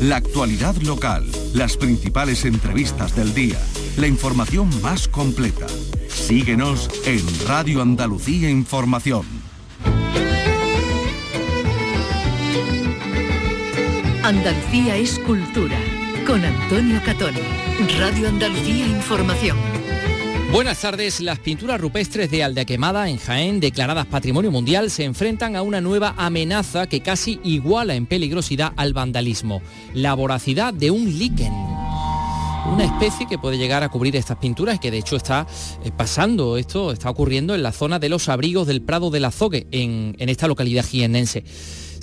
la actualidad local, las principales entrevistas del día, la información más completa. Síguenos en Radio Andalucía Información. Andalucía es cultura, con Antonio Catón. Radio Andalucía Información. Buenas tardes. Las pinturas rupestres de Aldea Quemada en Jaén, declaradas Patrimonio Mundial, se enfrentan a una nueva amenaza que casi iguala en peligrosidad al vandalismo, la voracidad de un líquen una especie que puede llegar a cubrir estas pinturas, que de hecho está eh, pasando, esto está ocurriendo en la zona de los abrigos del Prado del Azogue, en, en esta localidad jienense.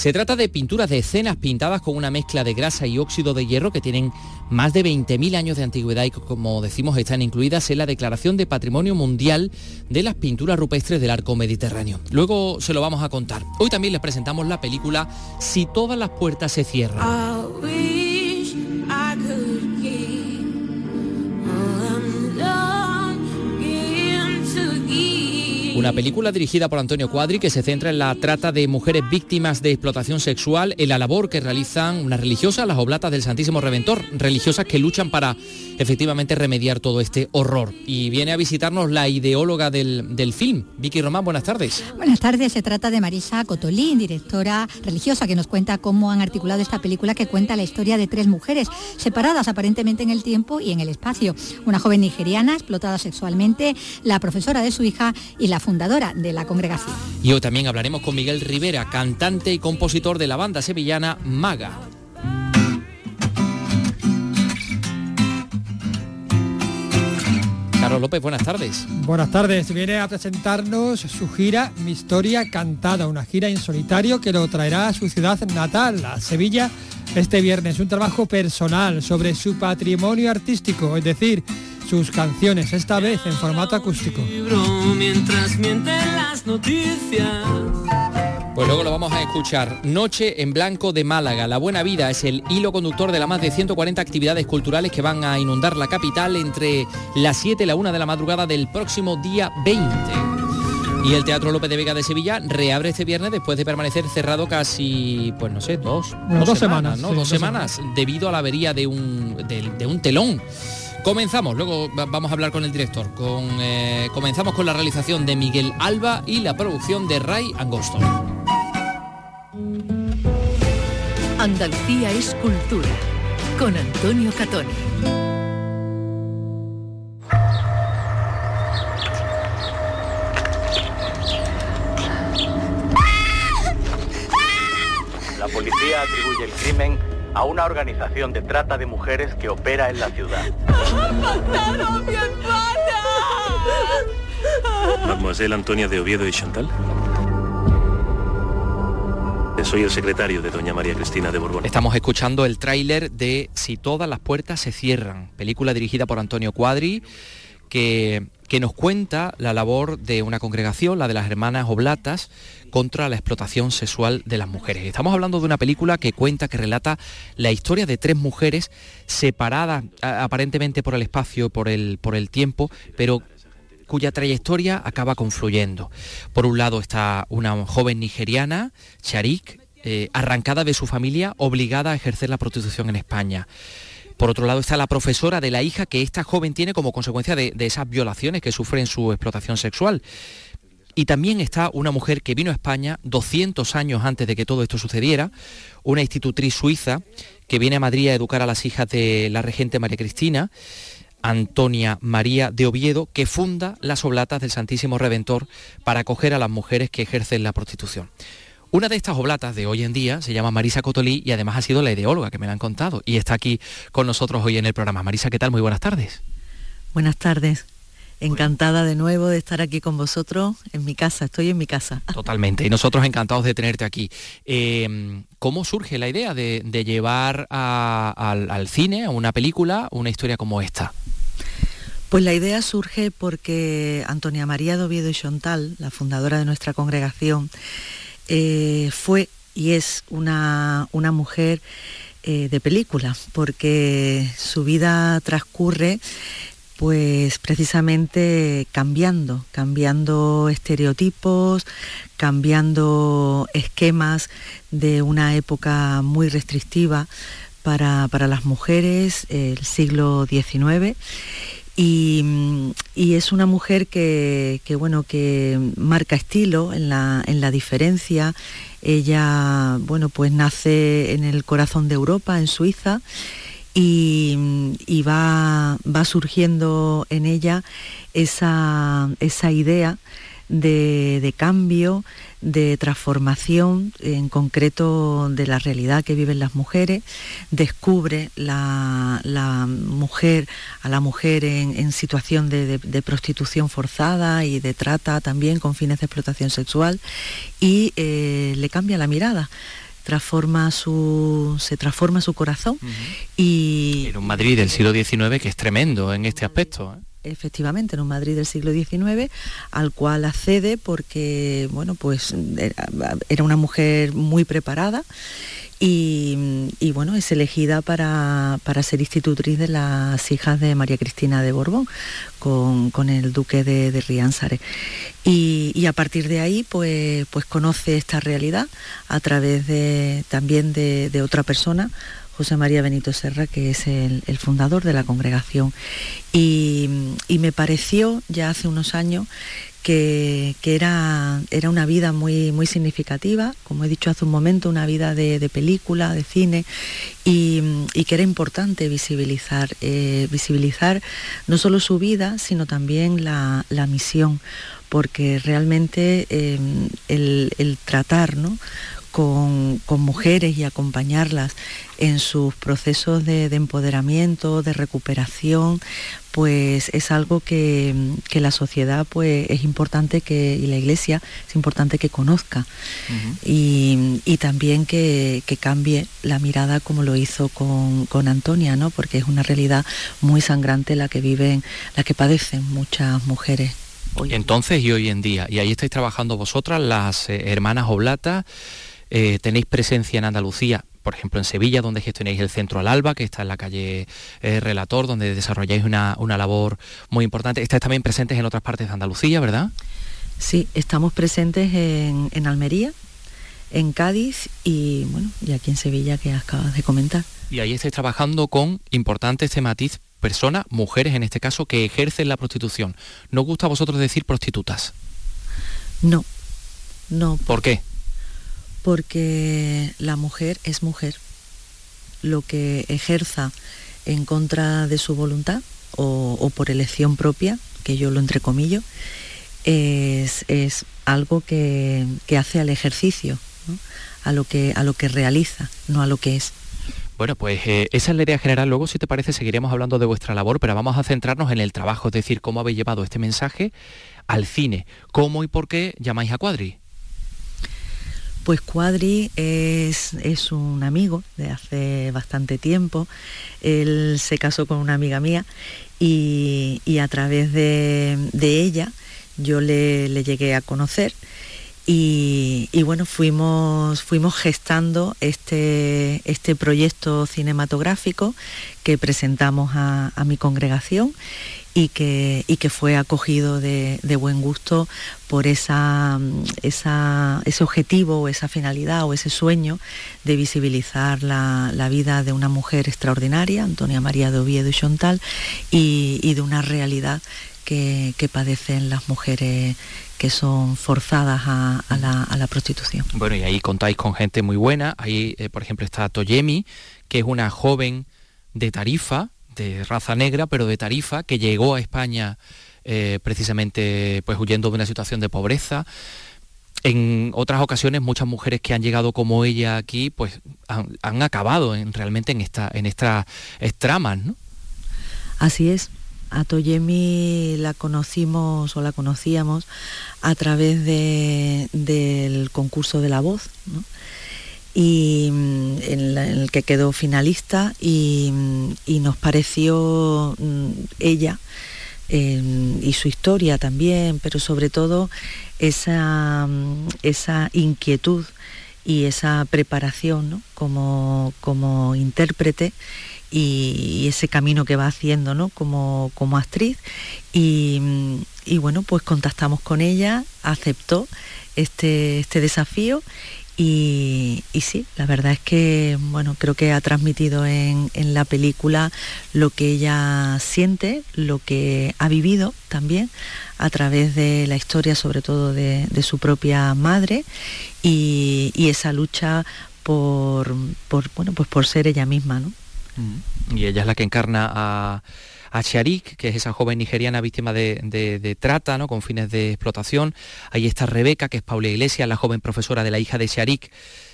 Se trata de pinturas de escenas pintadas con una mezcla de grasa y óxido de hierro que tienen más de 20.000 años de antigüedad y como decimos están incluidas en la Declaración de Patrimonio Mundial de las Pinturas Rupestres del Arco Mediterráneo. Luego se lo vamos a contar. Hoy también les presentamos la película Si todas las puertas se cierran. Una película dirigida por Antonio Cuadri que se centra en la trata de mujeres víctimas de explotación sexual, en la labor que realizan unas religiosas, las oblatas del Santísimo Redentor, religiosas que luchan para efectivamente remediar todo este horror. Y viene a visitarnos la ideóloga del, del film, Vicky Román, buenas tardes. Buenas tardes, se trata de Marisa Cotolín, directora religiosa, que nos cuenta cómo han articulado esta película que cuenta la historia de tres mujeres, separadas aparentemente en el tiempo y en el espacio. Una joven nigeriana explotada sexualmente, la profesora de su hija y la fundadora de la congregación. Y hoy también hablaremos con Miguel Rivera, cantante y compositor de la banda sevillana Maga. Carlos López, buenas tardes. Buenas tardes. Viene a presentarnos su gira Mi Historia Cantada, una gira en solitario que lo traerá a su ciudad natal, a Sevilla, este viernes. Un trabajo personal sobre su patrimonio artístico, es decir, sus canciones, esta vez en formato acústico. Mientras mienten las noticias. Pues luego lo vamos a escuchar. Noche en Blanco de Málaga. La buena vida es el hilo conductor de las más de 140 actividades culturales que van a inundar la capital entre las 7 y la 1 de la madrugada del próximo día 20. Y el Teatro López de Vega de Sevilla reabre este viernes después de permanecer cerrado casi, pues no sé, dos, dos semanas, ¿no? sí, dos dos semanas, debido a la avería de un, de, de un telón. Comenzamos, luego va- vamos a hablar con el director. Con, eh, comenzamos con la realización de Miguel Alba y la producción de Ray Angosto. Andalucía es cultura, con Antonio Catón. La policía atribuye el crimen a una organización de trata de mujeres que opera en la ciudad. Mademoiselle Antonia de Oviedo y Chantal. Soy el secretario de doña María Cristina de Borbón. Estamos escuchando el tráiler de Si todas las puertas se cierran, película dirigida por Antonio Cuadri, que, que nos cuenta la labor de una congregación, la de las hermanas Oblatas, contra la explotación sexual de las mujeres. Estamos hablando de una película que cuenta, que relata la historia de tres mujeres separadas aparentemente por el espacio, por el, por el tiempo, pero cuya trayectoria acaba confluyendo. Por un lado está una joven nigeriana, Sharik, eh, arrancada de su familia, obligada a ejercer la prostitución en España. Por otro lado está la profesora de la hija que esta joven tiene como consecuencia de, esas violaciones que sufre en su explotación sexual. Y también está una mujer que vino a España 200 años antes de que todo esto sucediera, una institutriz suiza que viene a Madrid a educar a las hijas de la regente María Cristina, Antonia María de Oviedo, que funda las Oblatas del Santísimo Redentor para acoger a las mujeres que ejercen la prostitución. Una de estas oblatas de hoy en día se llama Marisa Cotolí y además ha sido la ideóloga que me la han contado y está aquí con nosotros hoy en el programa. Marisa, ¿qué tal? Muy buenas tardes. Buenas tardes. Encantada de nuevo de estar aquí con vosotros en mi casa. Estoy en mi casa. Totalmente. Y nosotros encantados de tenerte aquí. Eh, ¿Cómo surge la idea de, de llevar a- al, al cine, a una película, una historia como esta? Pues la idea surge porque Antonia María de Oviedo y Chontal, la fundadora de nuestra congregación, eh, fue y es una, una mujer eh, de película, porque su vida transcurre pues precisamente cambiando, cambiando estereotipos, cambiando esquemas de una época muy restrictiva para, las mujeres el siglo XIX. Y, es una mujer que, bueno, que marca estilo en la, en la diferencia. Ella, bueno, pues nace en el corazón de Europa, en Suiza, y, va, va, surgiendo en ella esa, esa idea de, cambio, de transformación, en concreto de la realidad que viven las mujeres, descubre la, mujer, a la mujer en, situación de, prostitución forzada y de trata también con fines de explotación sexual y eh, le cambia la mirada transforma su, se transforma su corazón y... En un Madrid del siglo XIX que es tremendo en este aspecto. ¿eh? Efectivamente en un Madrid del siglo XIX al cual accede porque bueno pues era una mujer muy preparada y, bueno, es elegida para, ser institutriz de las hijas de María Cristina de Borbón, con, el duque de, de Y, a partir de ahí, pues, pues conoce esta realidad a través de, también de, otra persona, José María Benito Serra, que es el, fundador de la congregación. Y, me pareció ya hace unos años que, era, una vida muy, muy significativa, como he dicho hace un momento, una vida de, película, de cine, y, que era importante visibilizar, eh, visibilizar no solo su vida, sino también la, misión, porque realmente eh, el, el, tratar ¿no? Con, mujeres y acompañarlas en sus procesos de, empoderamiento, de recuperación, pues es algo que, la sociedad pues es importante que, y la iglesia es importante que conozca y, también que, cambie la mirada como lo hizo con, Antonia, ¿no? porque es una realidad muy sangrante la que viven, la que padecen muchas mujeres. Hoy Entonces y hoy en día, y ahí estáis trabajando vosotras, las eh, hermanas oblatas, eh, tenéis presencia en Andalucía, por ejemplo en Sevilla, donde gestionáis el Centro al Alba, que está en la calle eh, Relator, donde desarrolláis una, labor muy importante. Estáis también presentes en otras partes de Andalucía, ¿verdad? Sí, estamos presentes en, Almería, en Cádiz y bueno, y aquí en Sevilla que acabas de comentar. Y ahí estáis trabajando con importantes este matiz personas, mujeres en este caso, que ejercen la prostitución. ¿No gusta a vosotros decir prostitutas? No, no. ¿Por qué? Porque la mujer es mujer. Lo que ejerza en contra de su voluntad o, por elección propia, que yo lo entrecomillo, es, algo que, hace al ejercicio, a, lo que, a lo que realiza, no a lo que es. Bueno, pues eh, esa es la idea general. Luego, si te parece, seguiremos hablando de vuestra labor, pero vamos a centrarnos en el trabajo, es decir, cómo habéis llevado este mensaje al cine. ¿Cómo y por qué llamáis a Cuadri? Pues Cuadri es, es, un amigo de hace bastante tiempo. Él se casó con una amiga mía y, a través de, ella yo le, llegué a conocer y, bueno, fuimos, fuimos gestando este, este, proyecto cinematográfico que presentamos a, mi congregación y que, y que fue acogido de, buen gusto por esa, ese objetivo o esa finalidad o ese sueño de visibilizar la, vida de una mujer extraordinaria, Antonia María de Oviedo y Chontal, y, de una realidad que, padecen las mujeres que son forzadas a, la, prostitución. Bueno, y ahí contáis con gente muy buena. Ahí, eh, por ejemplo, está Toyemi, que es una joven de Tarifa, de raza negra, pero de Tarifa, que llegó a España eh, precisamente pues huyendo de una situación de pobreza. En otras ocasiones muchas mujeres que han llegado como ella aquí pues han, acabado en, realmente en, esta, en estas tramas, ¿no? Así es. A Toyemi la conocimos o la conocíamos a través del concurso de la voz, y mm, en, el que quedó finalista y, mm, nos pareció mm, ella em, y su historia también, pero sobre todo esa, esa inquietud y esa preparación como, como, intérprete y, ese camino que va haciendo ¿no? como, como actriz y, y, bueno pues contactamos con ella, aceptó este, este desafío Y, sí, la verdad es que bueno, creo que ha transmitido en, la película lo que ella siente, lo que ha vivido también a través de la historia sobre todo de, su propia madre y, esa lucha por, bueno, pues por ser ella misma. ¿no? Y ella es la que encarna a a Sharik, que es esa joven nigeriana víctima de, trata, ¿no? con fines de explotación. Ahí está Rebeca, que es Paula Iglesias, la joven profesora de la hija de Sharik.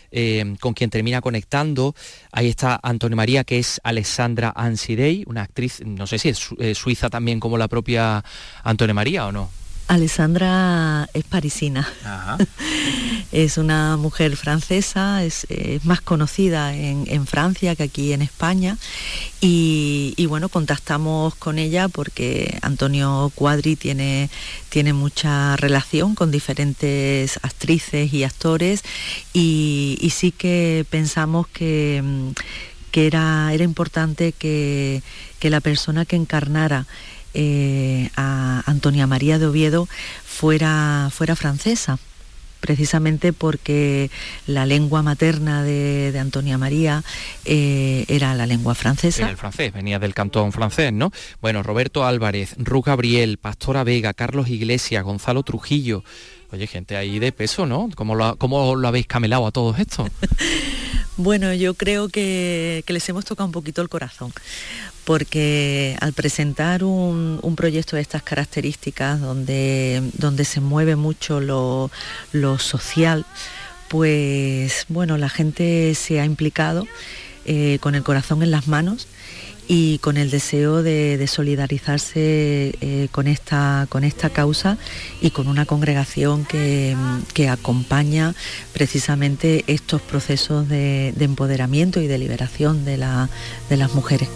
Eh, con quien termina conectando. Ahí está Antonio María, que es Alessandra Ansidei, una actriz, no sé si es eh, suiza también como la propia Antonio María o no. Alessandra es parisina. es una mujer francesa, es, más conocida en, Francia que aquí en España. Y, bueno, contactamos con ella porque Antonio Cuadri tiene, tiene mucha relación con diferentes actrices y actores y, sí que pensamos que, era, era importante que, que la persona que encarnara eh, a Antonia María de Oviedo fuera, fuera francesa precisamente porque la lengua materna de, Antonia María eh, era la lengua francesa. Era el francés, venía del cantón francés, ¿no? Bueno, Roberto Álvarez, Ru Gabriel, Pastora Vega, Carlos Iglesias, Gonzalo Trujillo. Oye, gente ahí de peso, ¿no? ¿Cómo lo, cómo lo habéis camelado a todos estos? bueno, yo creo que, les hemos tocado un poquito el corazón, porque al presentar un, proyecto de estas características, donde, donde se mueve mucho lo, social, pues bueno, la gente se ha implicado eh, con el corazón en las manos y con el deseo de, solidarizarse eh, con, esta, con esta causa y con una congregación que, acompaña precisamente estos procesos de, empoderamiento y de liberación de, de las mujeres.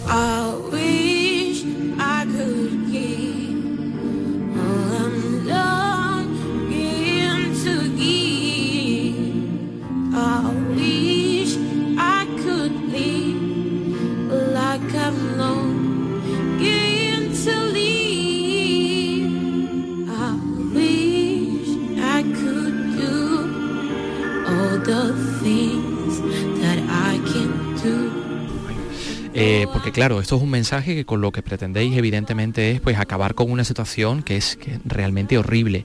Eh, porque claro, esto es un mensaje que con lo que pretendéis evidentemente es pues acabar con una situación que es realmente horrible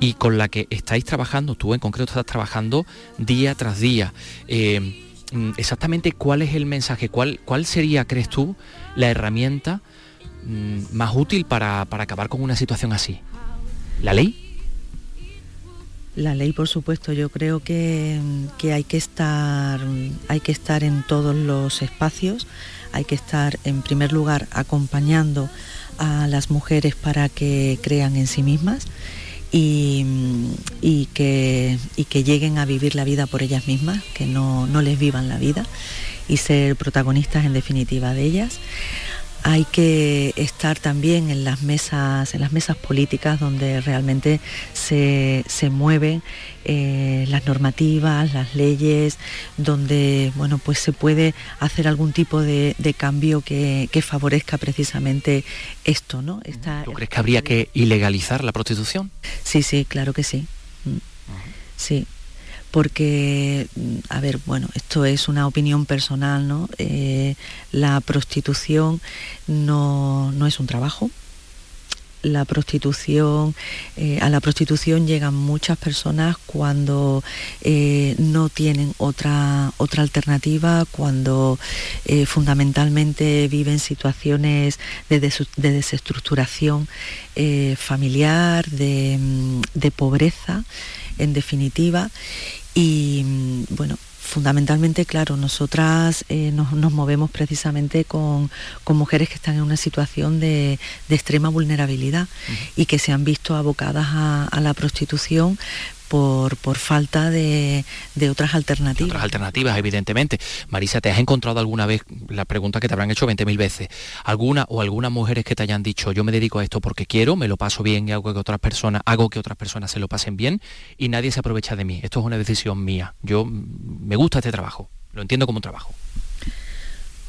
y con la que estáis trabajando, tú en concreto estás trabajando día tras día. Eh, exactamente cuál es el mensaje, cuál, cuál sería, crees tú, la herramienta mm, más útil para, para acabar con una situación así. ¿La ley? La ley, por supuesto, yo creo que, hay, que estar, hay que estar en todos los espacios, hay que estar en primer lugar acompañando a las mujeres para que crean en sí mismas y, que, que, lleguen a vivir la vida por ellas mismas, que no, no les vivan la vida y ser protagonistas en definitiva de ellas hay que estar también en las mesas, en las mesas políticas donde realmente se, mueven eh, las normativas, las leyes, donde bueno pues se puede hacer algún tipo de, cambio que, favorezca precisamente esto, ¿no? ¿Tú crees que habría que ilegalizar la prostitución? Sí, sí, claro que sí. Mm. Sí, porque, a ver, bueno, esto es una opinión personal, ¿no? Eh, la prostitución no, es un trabajo. La prostitución, eh, a la prostitución llegan muchas personas cuando eh, no tienen otra, otra alternativa, cuando fundamentalmente viven situaciones de, desestructuración familiar, de, de pobreza, en definitiva y mm, bueno, fundamentalmente, claro, nosotras eh, nos, movemos precisamente con, mujeres que están en una situación de, extrema vulnerabilidad y que se han visto abocadas a la prostitución por, por falta de, otras alternativas. Otras alternativas, evidentemente. Marisa, ¿te has encontrado alguna vez la pregunta que te habrán hecho 20.000 veces? ¿Alguna o algunas mujeres que te hayan dicho, yo me dedico a esto porque quiero, me lo paso bien y hago que otras personas, hago que otras personas se lo pasen bien y nadie se aprovecha de mí? Esto es una decisión mía. Yo me gusta este trabajo, lo entiendo como un trabajo.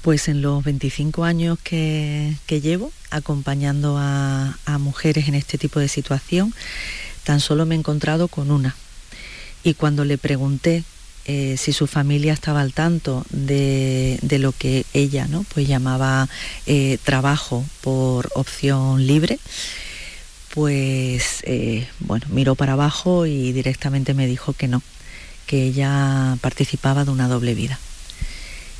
Pues en los 25 años que, llevo acompañando a, a mujeres en este tipo de situación, tan solo me he encontrado con una. Y cuando le pregunté eh, si su familia estaba al tanto de, lo que ella ¿no? pues llamaba eh, trabajo por opción libre, pues eh, bueno, miró para abajo y directamente me dijo que no, que ella participaba de una doble vida.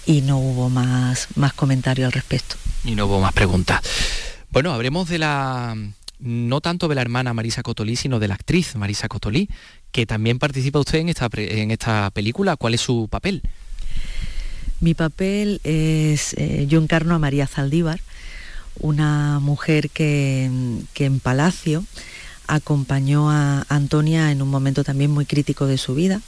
Y no hubo más, más comentario al respecto. Y no hubo más preguntas. Bueno, hablemos de la, no tanto de la hermana Marisa Cotolí, sino de la actriz Marisa Cotolí, que también participa usted en esta, en esta película. ¿Cuál es su papel? Mi papel es, eh, yo encarno a María Zaldívar, una mujer que, que en Palacio acompañó a Antonia en un momento también muy crítico de su vida,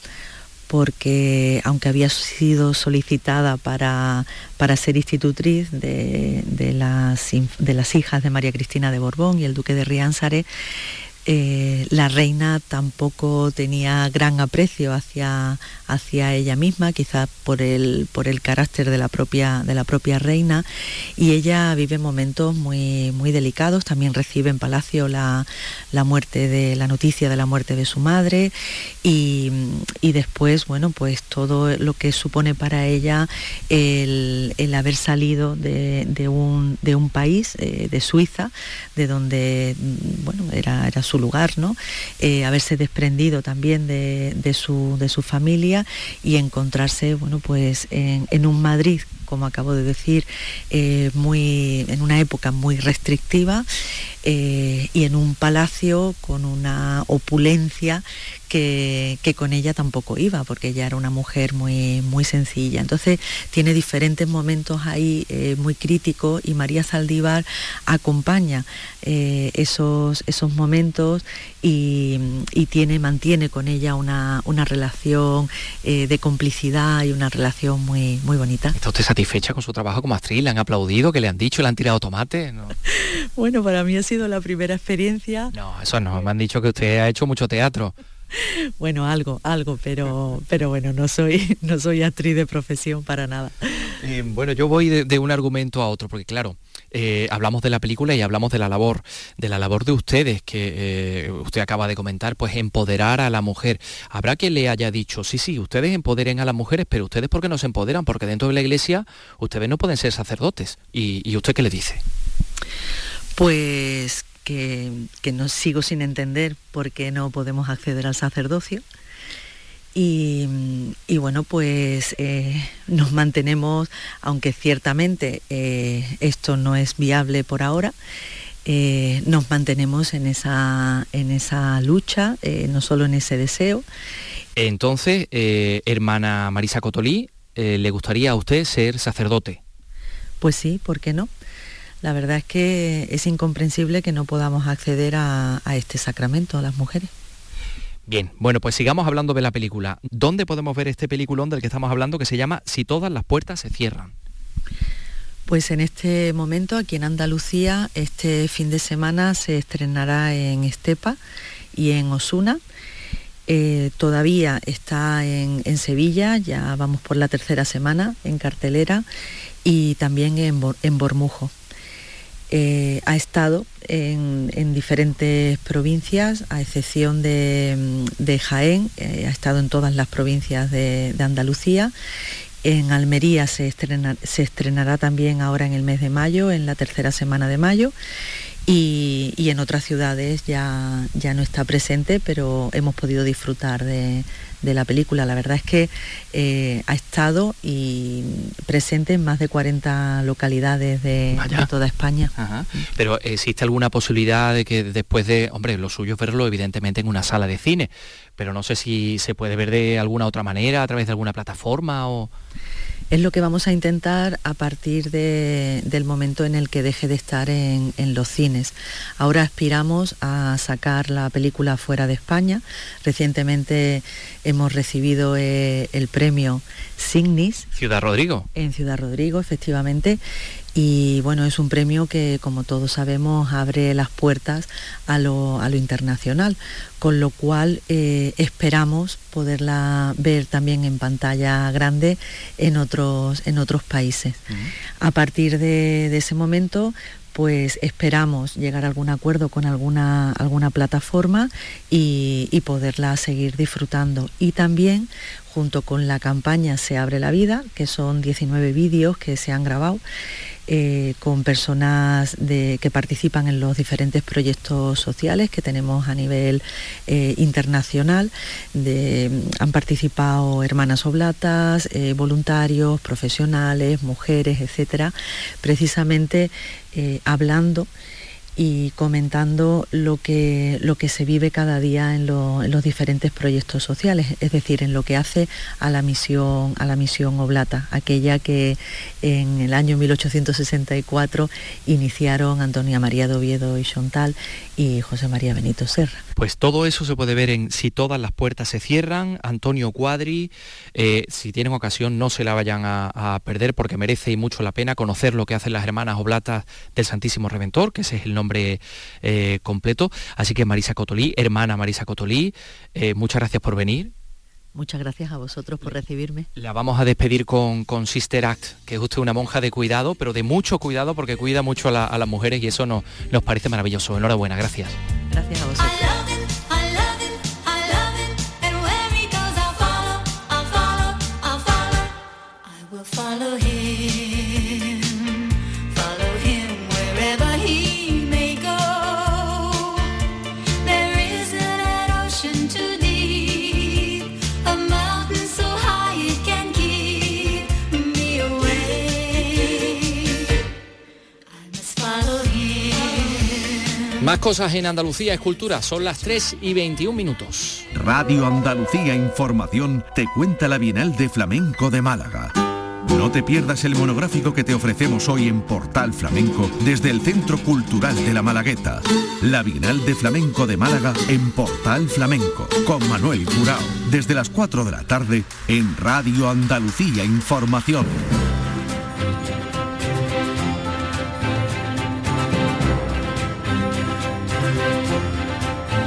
porque aunque había sido solicitada para, para ser institutriz de, de, las, de las hijas de María Cristina de Borbón y el duque de Riánsare, eh, la reina tampoco tenía gran aprecio hacia, hacia ella misma, quizás por el, por el carácter de la, propia, de la propia reina, y ella vive momentos muy, muy delicados, también recibe en Palacio la, muerte de, la noticia de la muerte de su madre, y, después, bueno, pues todo lo que supone para ella el, haber salido de, un, de un país, eh, de Suiza, de donde, bueno, era, era su su lugar, ¿no? Eh, haberse desprendido también de, su, de, su, familia y encontrarse, bueno, pues en, un Madrid como acabo de decir, eh, muy, en una época muy restrictiva eh, y en un palacio con una opulencia que, con ella tampoco iba, porque ella era una mujer muy, muy sencilla. Entonces tiene diferentes momentos ahí eh, muy críticos y María Saldívar acompaña esos, esos momentos y, tiene, mantiene con ella una, relación eh, de complicidad y una relación muy, muy bonita. ¿Está usted satisfecha con su trabajo como actriz? ¿Le han aplaudido? ¿Que le han dicho? ¿Le han tirado tomate? bueno, para mí ha sido la primera experiencia. No, eso no, me han dicho que usted ha hecho mucho teatro. Bueno, algo, algo, pero, pero bueno, no soy, no soy actriz de profesión para nada. Eh, bueno, yo voy de, un argumento a otro, porque claro, eh, hablamos de la película y hablamos de la labor, de la labor de ustedes, que eh, usted acaba de comentar, pues empoderar a la mujer. Habrá que le haya dicho, sí, sí, ustedes empoderen a las mujeres, pero ustedes ¿por qué no se empoderan? Porque dentro de la iglesia ustedes no pueden ser sacerdotes. ¿Y, y usted qué le dice? Pues que, no sigo sin entender por qué no podemos acceder al sacerdocio. Y, bueno, pues eh, nos mantenemos, aunque ciertamente eh, esto no es viable por ahora, eh, nos mantenemos en esa, en esa lucha, no solo en ese deseo. Entonces, hermana Marisa Cotolí, ¿le gustaría a usted ser sacerdote? Pues sí, ¿por qué no? La verdad es que es incomprensible que no podamos acceder a, este sacramento a las mujeres. Bien, bueno, pues sigamos hablando de la película. ¿Dónde podemos ver este peliculón del que estamos hablando que se llama Si todas las puertas se cierran? Pues en este momento, aquí en Andalucía, este fin de semana se estrenará en Estepa y en Osuna. Eh, todavía está en, Sevilla, ya vamos por la tercera semana en cartelera y también en, en Bormujo. Eh, ha estado en, diferentes provincias, a excepción de, Jaén, eh, ha estado en todas las provincias de, Andalucía. En Almería se, estrenará también ahora en el mes de mayo, en la tercera semana de mayo. Y, en otras ciudades ya, ya no está presente, pero hemos podido disfrutar de, de la película. La verdad es que eh, ha estado y presente en más de 40 localidades de, toda España. Pero ¿existe alguna posibilidad de que después de, hombre, lo suyo es verlo evidentemente en una sala de cine, pero no sé si se puede ver de alguna otra manera, a través de alguna plataforma o... Es lo que vamos a intentar a partir del momento en el que deje de estar en, los cines. Ahora aspiramos a sacar la película fuera de España. Recientemente hemos recibido eh, el premio Signis. Ciudad Rodrigo. En Ciudad Rodrigo, efectivamente y bueno, es un premio que, como todos sabemos, abre las puertas a lo, internacional, con lo cual eh, esperamos poderla ver también en pantalla grande en otros, en otros países. A partir de, ese momento, pues esperamos llegar a algún acuerdo con alguna, alguna plataforma y, y poderla seguir disfrutando. Y también junto con la campaña Se abre la vida, que son 19 vídeos que se han grabado eh, con personas que participan en los diferentes proyectos sociales que tenemos a nivel eh, internacional. han participado hermanas oblatas, eh, voluntarios, profesionales, mujeres, etcétera, precisamente hablando y comentando lo que, lo que se vive cada día en, los diferentes proyectos sociales, es decir, en lo que hace a la misión, a la misión Oblata, aquella que en el año 1864 iniciaron Antonia María de y Chontal y José María Benito Serra. Pues todo eso se puede ver en Si todas las puertas se cierran, Antonio Cuadri, eh, si tienen ocasión no se la vayan a, perder porque merece mucho la pena conocer lo que hacen las hermanas Oblatas del Santísimo Reventor, que ese es el nombre eh, completo. Así que Marisa Cotolí, hermana Marisa Cotolí, eh, muchas gracias por venir. Muchas gracias a vosotros por recibirme. La vamos a despedir con, con Sister Act, que es usted una monja de cuidado, pero de mucho cuidado porque cuida mucho a, las mujeres y eso nos, nos parece maravilloso. Enhorabuena, gracias. Gracias a vosotros. Más cosas en Andalucía Escultura, son las 3 y 21 minutos. Radio Andalucía Información te cuenta la Bienal de Flamenco de Málaga. No te pierdas el monográfico que te ofrecemos hoy en Portal Flamenco desde el Centro Cultural de la Malagueta. La Bienal de Flamenco de Málaga en Portal Flamenco con Manuel Curao desde las 4 de la tarde en Radio Andalucía Información.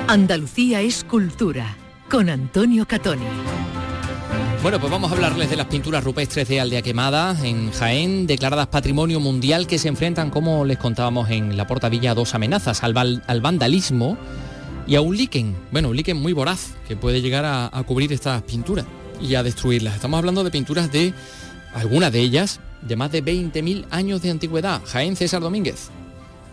Andalucía es cultura, con Antonio Catoni. Bueno, pues vamos a hablarles de las pinturas rupestres de Aldea Quemada en Jaén, declaradas Patrimonio Mundial, que se enfrentan, como les contábamos en la Portavilla, a dos amenazas, al, vandalismo y a un líquen. Bueno, un líquen muy voraz, que puede llegar a, a cubrir estas pinturas y a destruirlas. Estamos hablando de pinturas de, algunas de ellas, de más de 20.000 años de antigüedad. Jaén César Domínguez.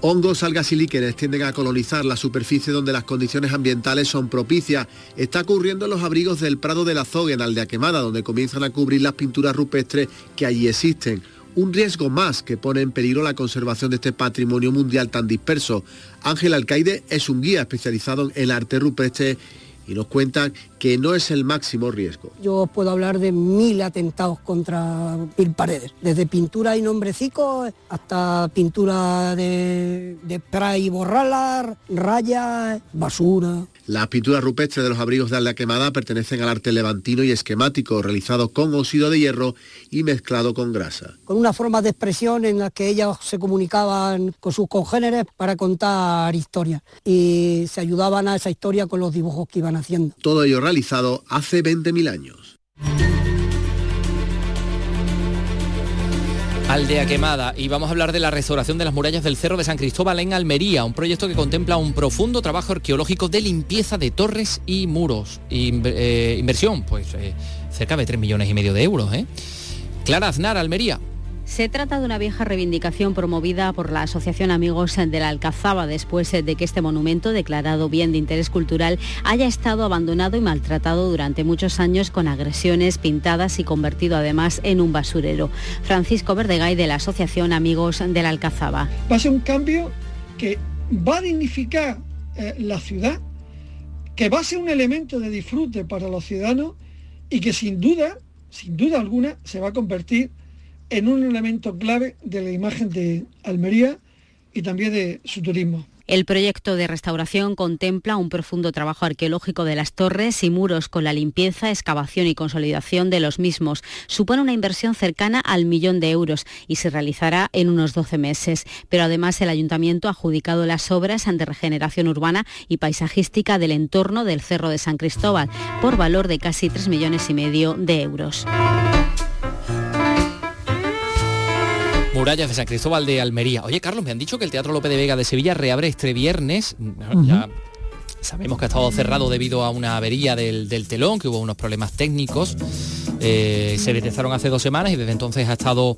Hongos, algas y líquenes tienden a colonizar la superficie donde las condiciones ambientales son propicias. Está ocurriendo en los abrigos del Prado de la Zogue, en Aldea Quemada, donde comienzan a cubrir las pinturas rupestres que allí existen. Un riesgo más que pone en peligro la conservación de este patrimonio mundial tan disperso. Ángel Alcaide es un guía especializado en arte rupestre y nos cuentan que no es el máximo riesgo. Yo puedo hablar de mil atentados contra mil paredes, desde pintura y nombrecicos hasta pintura de, de spray y borralar, rayas, basura. Las pinturas rupestres de los abrigos de Alda Quemada pertenecen al arte levantino y esquemático, realizado con óxido de hierro y mezclado con grasa. Con una forma de expresión en la que ellas se comunicaban con sus congéneres para contar historias y se ayudaban a esa historia con los dibujos que iban haciendo. Todo ello realizado hace 20.000 años. Aldea Quemada y vamos a hablar de la restauración de las murallas del Cerro de San Cristóbal en Almería, un proyecto que contempla un profundo trabajo arqueológico de limpieza de torres y muros. Eh, inversión, pues eh, cerca de 3 millones y medio de euros. ¿eh? Clara Aznar, Almería. Se trata de una vieja reivindicación promovida por la Asociación Amigos de la Alcazaba después de que este monumento, declarado bien de interés cultural, haya estado abandonado y maltratado durante muchos años con agresiones pintadas y convertido además en un basurero. Francisco Verdegay de la Asociación Amigos de la Alcazaba. Va a ser un cambio que va a dignificar eh, la ciudad, que va a ser un elemento de disfrute para los ciudadanos y que sin duda, sin duda alguna, se va a convertir en un elemento clave de la imagen de Almería y también de su turismo. El proyecto de restauración contempla un profundo trabajo arqueológico de las torres y muros con la limpieza, excavación y consolidación de los mismos. Supone una inversión cercana al millón de euros y se realizará en unos 12 meses. Pero además el ayuntamiento ha adjudicado las obras de regeneración urbana y paisajística del entorno del Cerro de San Cristóbal por valor de casi 3 millones y medio de euros. Murallas de San Cristóbal de Almería. Oye, Carlos, me han dicho que el Teatro López de Vega de Sevilla reabre este viernes. Ya sabemos que ha estado cerrado debido a una avería del, del telón, que hubo unos problemas técnicos. Eh, se detectaron hace dos semanas y desde entonces ha estado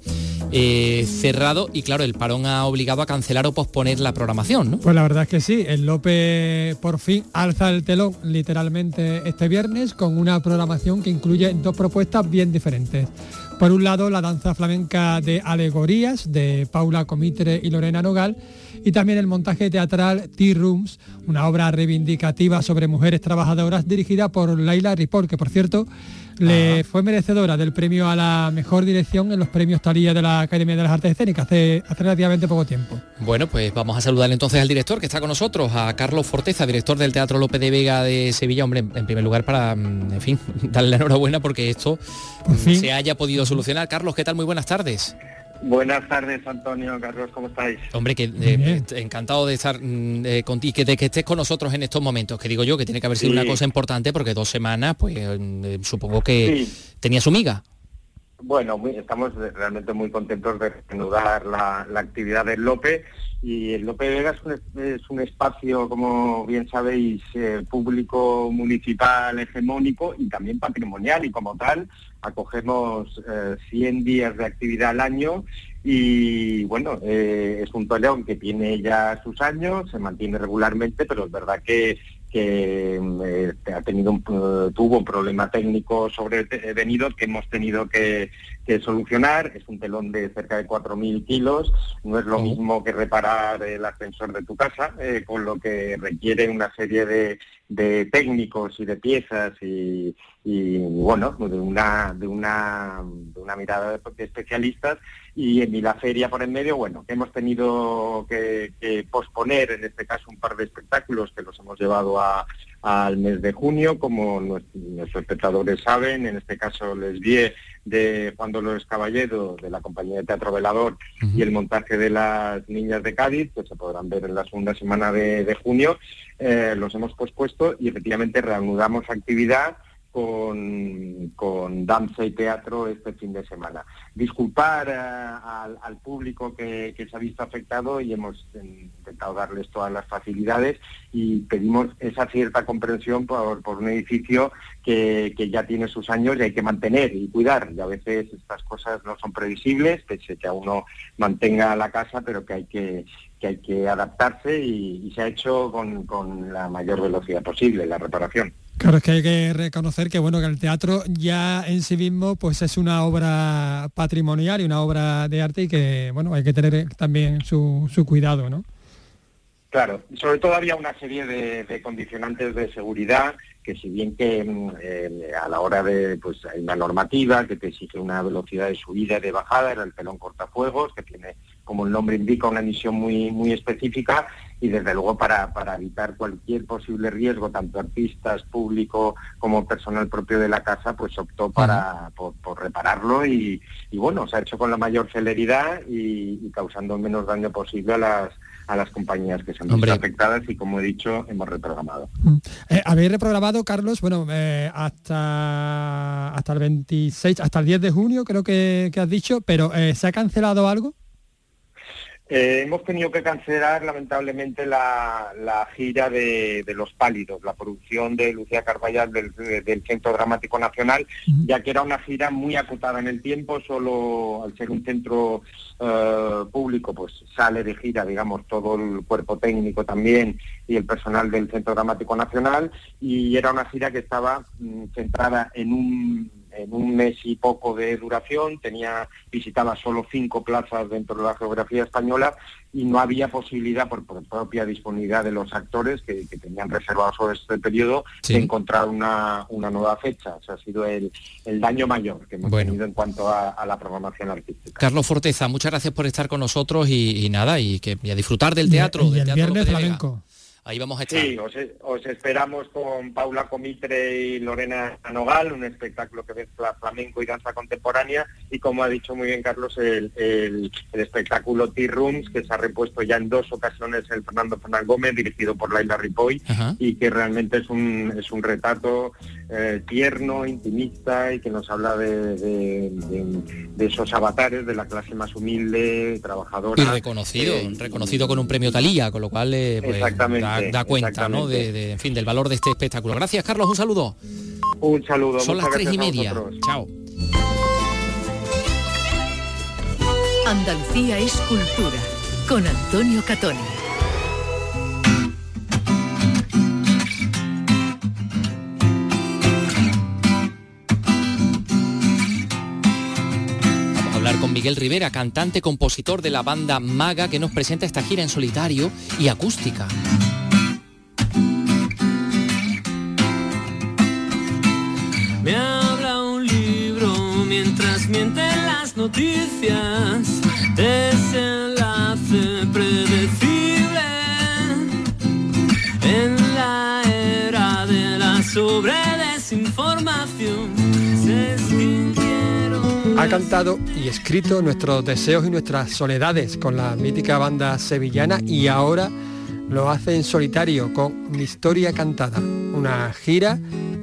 eh, cerrado y claro, el parón ha obligado a cancelar o posponer la programación, ¿no? Pues la verdad es que sí, el Lope por fin alza el telón literalmente este viernes con una programación que incluye dos propuestas bien diferentes. Por un lado, la danza flamenca de alegorías de Paula Comitre y Lorena Nogal y también el montaje teatral Tea Rooms, una obra reivindicativa sobre mujeres trabajadoras dirigida por Laila Ripoll, que por cierto le fue merecedora del premio a la mejor dirección en los premios Talía de la Academia de las Artes Escénicas hace, hace relativamente poco tiempo. Bueno, pues vamos a saludar entonces al director que está con nosotros, a Carlos Forteza, director del Teatro López de Vega de Sevilla. Hombre, en primer lugar para, mm, en fin, darle la enhorabuena porque esto se haya podido solucionar. Carlos, ¿qué tal? Muy buenas tardes. Buenas tardes, Antonio, Carlos, ¿cómo estáis? Hombre, que eh, encantado de estar mm, eh, contigo, que, de que estés con nosotros en estos momentos, que digo yo que tiene que haber sido Sí. una cosa importante porque dos semanas, pues eh, supongo que tenía su miga. Bueno, muy- estamos realmente muy contentos de reanudar la, la actividad del Lope y el Lope Vega es un, es un espacio, como bien sabéis, eh, público municipal hegemónico y también patrimonial. Y como tal acogemos eh, 100 días de actividad al año. Y bueno, eh, es un toleón que tiene ya sus años, se mantiene regularmente, pero es verdad que eh, ha tenido un, tuvo un problema técnico sobrevenido que hemos tenido que, que solucionar. Es un telón de cerca de 4.000 kilos. No es lo mismo que reparar el ascensor de tu casa, eh, con lo que requiere una serie de, de técnicos y de piezas y, y, bueno, de una, de una, de una mirada de, especialistas. Y en la feria por en medio, bueno, que hemos tenido que, que posponer en este caso un par de espectáculos que los hemos llevado a, al mes de junio, como nues- nuestros espectadores saben, en este caso les vi de Juan Dolores Caballero, de la compañía de Teatro Velador, y el montaje de las niñas de Cádiz, que se podrán ver en la segunda semana de, de junio, eh, los hemos pospuesto y efectivamente reanudamos actividad con, con danza y teatro este fin de semana. Disculpar eh, al, al público que, que se ha visto afectado y hemos intentado darles todas las facilidades y pedimos esa cierta comprensión por, por un edificio que, que ya tiene sus años y hay que mantener y cuidar. Y a veces estas cosas no son previsibles, pese que a uno mantenga la casa, pero que hay que, que, hay que adaptarse y, y se ha hecho con, con la mayor velocidad posible la reparación. Claro, es que hay que reconocer que bueno que el teatro ya en sí mismo pues es una obra patrimonial y una obra de arte y que bueno hay que tener también su, su cuidado, ¿no? Claro, sobre todo había una serie de, de condicionantes de seguridad que si bien que mm, eh, a la hora de, pues hay una normativa que te exige una velocidad de subida y de bajada, era el pelón cortafuegos, que tiene, como el nombre indica, una misión muy, muy específica y desde luego para, para evitar cualquier posible riesgo, tanto artistas, público como personal propio de la casa, pues optó para, por, por repararlo y, y bueno, se ha hecho con la mayor celeridad y, y causando el menos daño posible a las a las compañías que se han visto afectadas y como he dicho hemos reprogramado. Eh, Habéis reprogramado, Carlos, bueno, eh, hasta, hasta el 26, hasta el 10 de junio creo que, que has dicho, pero eh, ¿se ha cancelado algo? Eh, hemos tenido que cancelar lamentablemente la, la gira de, de Los Pálidos, la producción de Lucía Carballal del, del Centro Dramático Nacional, ya que era una gira muy acotada en el tiempo, solo al ser un centro eh, público, pues sale de gira, digamos, todo el cuerpo técnico también y el personal del Centro Dramático Nacional, y era una gira que estaba mm, centrada en un en un mes y poco de duración, tenía, visitaba solo cinco plazas dentro de la geografía española y no había posibilidad por, por propia disponibilidad de los actores que, que tenían reservado sobre este periodo Sí. de encontrar una, una nueva fecha. O sea, ha sido el, el daño mayor que hemos Bueno. tenido en cuanto a, a la programación artística. Carlos Forteza, muchas gracias por estar con nosotros y, y nada, y que y a disfrutar del teatro, y del el teatro viernes flamenco. Ahí vamos a estar. Sí, os, os esperamos con Paula Comitre y Lorena Nogal, un espectáculo que mezcla flamenco y danza contemporánea, y como ha dicho muy bien Carlos, el, el- el espectáculo Tea Rooms, que se ha repuesto ya en dos ocasiones el Fernando Fernández Gómez, dirigido por Laila Ripoll, y que realmente es un, es un retrato eh, tierno, intimista, y que nos habla de, de- de- de esos avatares de la clase más humilde, trabajadora. Y reconocido, Eh, reconocido con un premio Talía, con lo cual eh, pues, Exactamente, da, da cuenta, ¿no? De, en fin, del valor de este espectáculo. Gracias, Carlos, un saludo. Un saludo. Son las tres y media. Chao. Andalucía es cultura con Antonio Catoni. Vamos a hablar con Miguel Rivera, cantante, compositor de la banda Maga, que nos presenta esta gira en solitario y acústica. Las noticias. Ese enlace predecible en la era de la sobredesinformación. Ha cantado y escrito nuestros deseos y nuestras soledades con la mítica banda sevillana y ahora lo hace en solitario con Mi Historia Cantada, una gira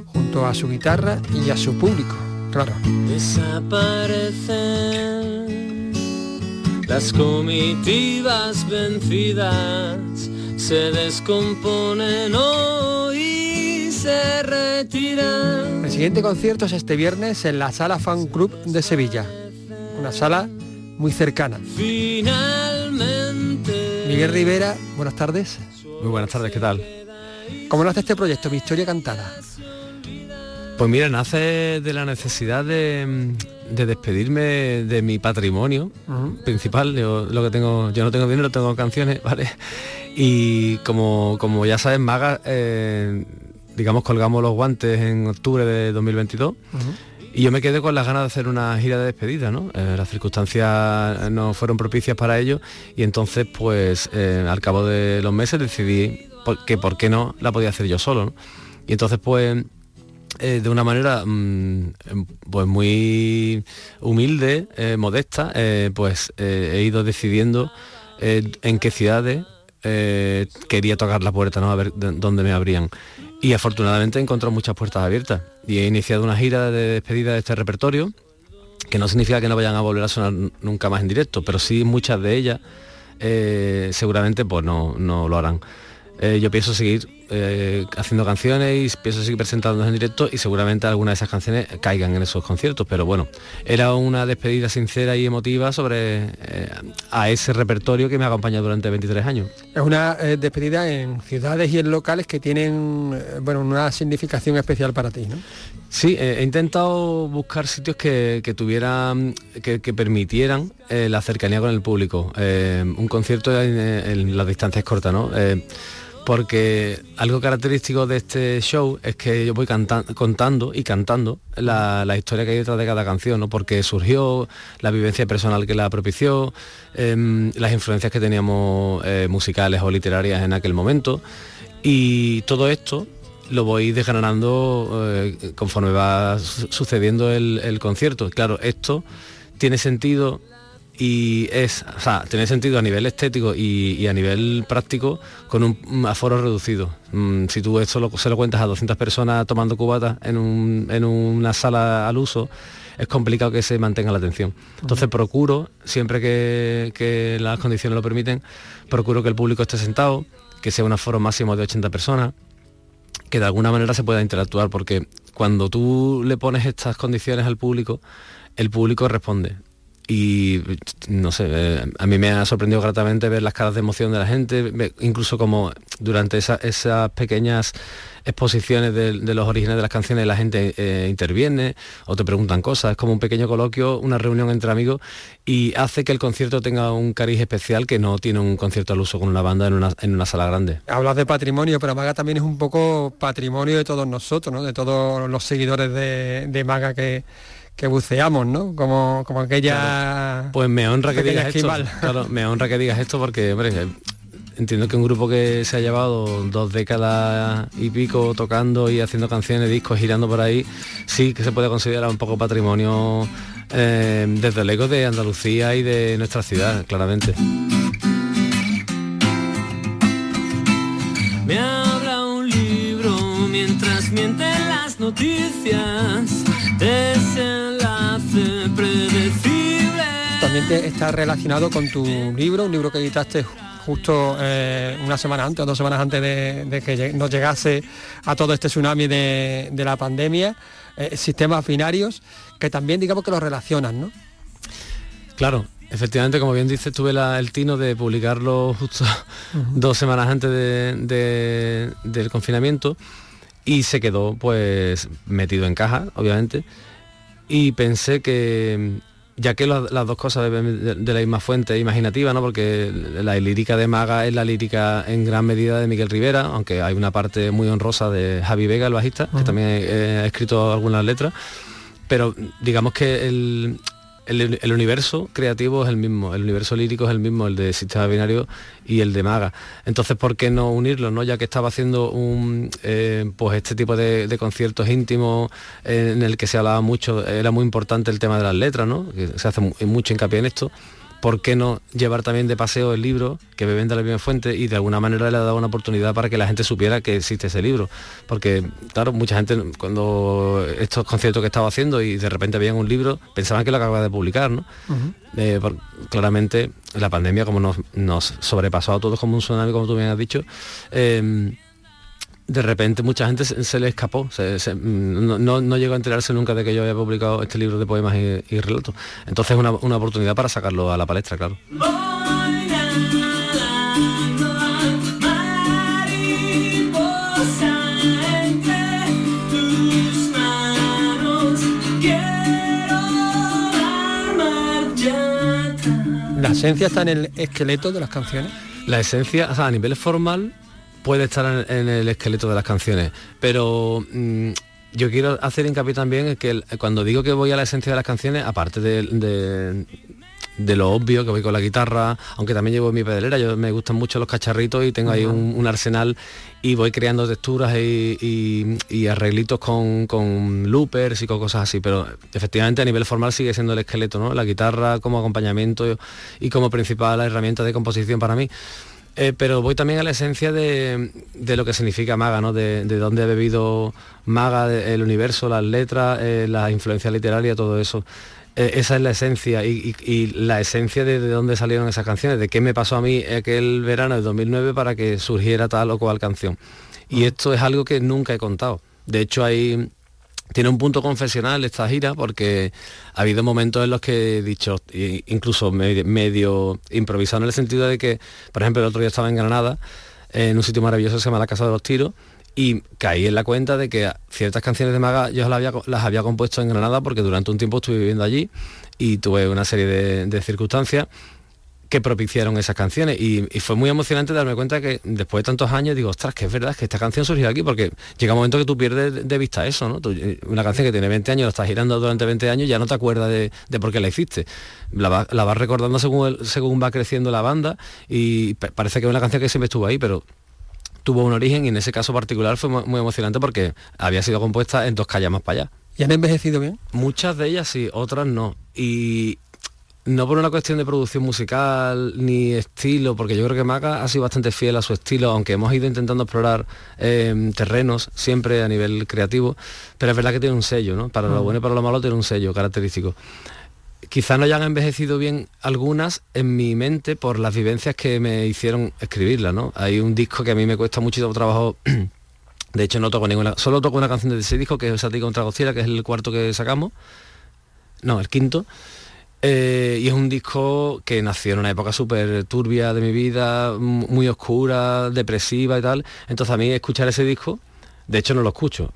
junto a su guitarra y a su público, claro. Desaparecen las comitivas vencidas, se descomponen hoy y se retiran. El siguiente concierto es este viernes en la Sala Fan Club de Sevilla, una sala muy cercana. Finalmente. Miguel Rivera, buenas tardes. Muy buenas tardes, ¿qué tal? ¿Cómo nace este proyecto, Mi Historia Cantada? Pues mira, nace de la necesidad de, de despedirme de mi patrimonio principal. Yo, lo que tengo, yo no tengo dinero, tengo canciones, ¿vale? Y como, como ya sabes, Maga, eh, digamos, colgamos los guantes en octubre de 2022. Y yo me quedé con las ganas de hacer una gira de despedida, ¿no? Eh, las circunstancias no fueron propicias para ello y entonces, pues, eh, al cabo de los meses decidí por- que por qué no la podía hacer yo solo, ¿no? Y entonces, pues, eh, de una manera mm, em, pues muy humilde, eh, modesta, eh, pues he ido decidiendo en qué ciudades quería tocar la puerta, ¿no? A ver de- dónde me abrían. Y afortunadamente he encontrado muchas puertas abiertas. Y he iniciado una gira de despedida de este repertorio, que no significa que no vayan a volver a sonar nunca más en directo, pero sí muchas de ellas seguramente pues no, no lo harán. Eh, yo pienso seguir eh, haciendo canciones y pienso seguir presentándonos en directo y seguramente algunas de esas canciones caigan en esos conciertos, pero bueno, era una despedida sincera y emotiva sobre eh, a ese repertorio que me ha acompañado durante 23 años. Es una despedida en ciudades y en locales que tienen bueno, una significación especial para ti, ¿no? Sí, he intentado buscar sitios que, que tuvieran, que, que permitieran la cercanía con el público. Un concierto en, en las distancias cortas, ¿no? Porque algo característico de este show es que yo voy contando y cantando la, la historia que hay detrás de cada canción, ¿no? porque surgió la vivencia personal que la propició, em, las influencias que teníamos eh, musicales o literarias en aquel momento, y todo esto lo voy desgranando eh, conforme va su- sucediendo el concierto. Claro, esto tiene sentido y es, o sea, tiene sentido a nivel estético y, y a nivel práctico con un, aforo reducido. Mm, si tú esto lo- se lo cuentas a 200 personas tomando cubata en, un- en una sala al uso, es complicado que se mantenga la atención. Entonces procuro, siempre que, que las condiciones lo permiten, procuro que el público esté sentado, que sea un aforo máximo de 80 personas, que de alguna manera se pueda interactuar, porque cuando tú le pones estas condiciones al público, el público responde. Y no sé, eh, a mí me ha sorprendido gratamente ver las caras de emoción de la gente, incluso como durante esa- esas pequeñas exposiciones de, los orígenes de las canciones la gente eh, interviene o te preguntan cosas, es como un pequeño coloquio, una reunión entre amigos y hace que el concierto tenga un cariz especial que no tiene un concierto al uso con una banda en una, en una sala grande. Hablas de patrimonio, pero Maga también es un poco patrimonio de todos nosotros, ¿no? De todos los seguidores de Maga que, que buceamos, ¿no? Como, como aquella... Pues me honra que digas esto. Claro, me honra que digas esto porque, hombre, entiendo que un grupo que se ha llevado dos décadas y pico tocando y haciendo canciones, discos, girando por ahí, sí que se puede considerar un poco patrimonio eh, desde el ego de Andalucía y de nuestra ciudad, claramente. Me habla un libro mientras mienten las noticias. También te está relacionado con tu libro, un libro que editaste justo eh, una semana antes o dos semanas antes de, que nos llegase a todo este tsunami de, la pandemia, eh, sistemas binarios, que también digamos que los relacionan, ¿no? Claro, Efectivamente, como bien dices, tuve el tino de publicarlo justo dos semanas antes del confinamiento y se quedó pues metido en caja, obviamente. Y pensé que ya que las dos cosas beben de, la misma fuente imaginativa, ¿no? porque la lírica de Maga es la lírica en gran medida de Miguel Rivera, aunque hay una parte muy honrosa de Javi Vega, el bajista, que también ha escrito algunas letras, pero digamos que el, el, universo creativo es el mismo, el universo lírico es el mismo, el de sistema binario y el de maga. Entonces, ¿por qué no unirlo? ¿no? Ya que estaba haciendo un, eh, pues este tipo de, conciertos íntimos eh, en el que se hablaba mucho, era muy importante el tema de las letras, ¿no? se hace mucho hincapié en esto. ¿Por qué no llevar también de paseo el libro que beben de la misma fuente y de alguna manera le ha dado una oportunidad para que la gente supiera que existe ese libro? Porque, claro, mucha gente cuando estos conciertos que estaba haciendo y de repente veían un libro, pensaban que lo acababa de publicar, ¿no? Eh, claramente la pandemia como nos, nos, sobrepasó a todos como un tsunami, como tú bien has dicho, eh, de repente mucha gente se, le escapó, no, llegó a enterarse nunca de que yo había publicado este libro de poemas y, relatos. Entonces es una, una, oportunidad para sacarlo a la palestra, claro. ¿La esencia está en el esqueleto de las canciones? La esencia, o sea, a nivel formal, puede estar en, el esqueleto de las canciones, pero mm, yo quiero hacer hincapié también en que cuando digo que voy a la esencia de las canciones, aparte de, de, lo obvio, que voy con la guitarra, aunque también llevo mi pedalera, yo me gustan mucho los cacharritos y tengo ahí un, arsenal y voy creando texturas y, arreglitos con, con, loopers y con cosas así, pero efectivamente a nivel formal sigue siendo el esqueleto, ¿no? La guitarra como acompañamiento y como principal herramienta de composición para mí. Eh, pero voy también a la esencia de, lo que significa maga, ¿no? de, dónde ha bebido maga, el universo, las letras, eh, la influencia literaria, todo eso. Eh, esa es la esencia y, la esencia de, de, dónde salieron esas canciones, de qué me pasó a mí aquel verano de 2009 para que surgiera tal o cual canción. Y esto es algo que nunca he contado. De hecho, hay tiene un punto confesional esta gira porque ha habido momentos en los que he dicho, incluso medio, improvisado en el sentido de que, por ejemplo, el otro día estaba en Granada, en un sitio maravilloso que se llama La Casa de los Tiros, y caí en la cuenta de que ciertas canciones de Maga yo las había, las había compuesto en Granada porque durante un tiempo estuve viviendo allí y tuve una serie de circunstancias que propiciaron esas canciones y, fue muy emocionante darme cuenta que después de tantos años digo, ostras, que es verdad que esta canción surgió aquí porque llega un momento que tú pierdes de vista eso, ¿no? Eh, una canción que tiene 20 años, la estás girando durante 20 años, ya no te acuerdas de, por qué la hiciste. La, vas recordando según, según va creciendo la banda y parece que es una canción que siempre estuvo ahí, pero tuvo un origen y en ese caso particular fue muy emocionante porque había sido compuesta en dos calles más para allá. ¿Y han envejecido bien? Muchas de ellas sí, otras no. Y, no por una cuestión de producción musical ni estilo, porque yo creo que Maga ha sido bastante fiel a su estilo, aunque hemos ido intentando explorar em, terrenos siempre a nivel creativo, pero es verdad que tiene un sello, ¿no? Para lo bueno y para lo malo tiene un sello característico. Quizá no hayan envejecido bien algunas en mi mente por las vivencias que me hicieron escribirla, ¿no? Hay un disco que a mí me cuesta muchísimo trabajo de hecho no toco ninguna, solo toco una canción de ese disco que es Sati contra Godzilla, que es el cuarto que sacamos. No, el quinto. Eh, y es un disco que nació en una época súper turbia de mi vida, muy oscura, depresiva y tal. Entonces a mí escuchar ese disco, de hecho no lo escucho.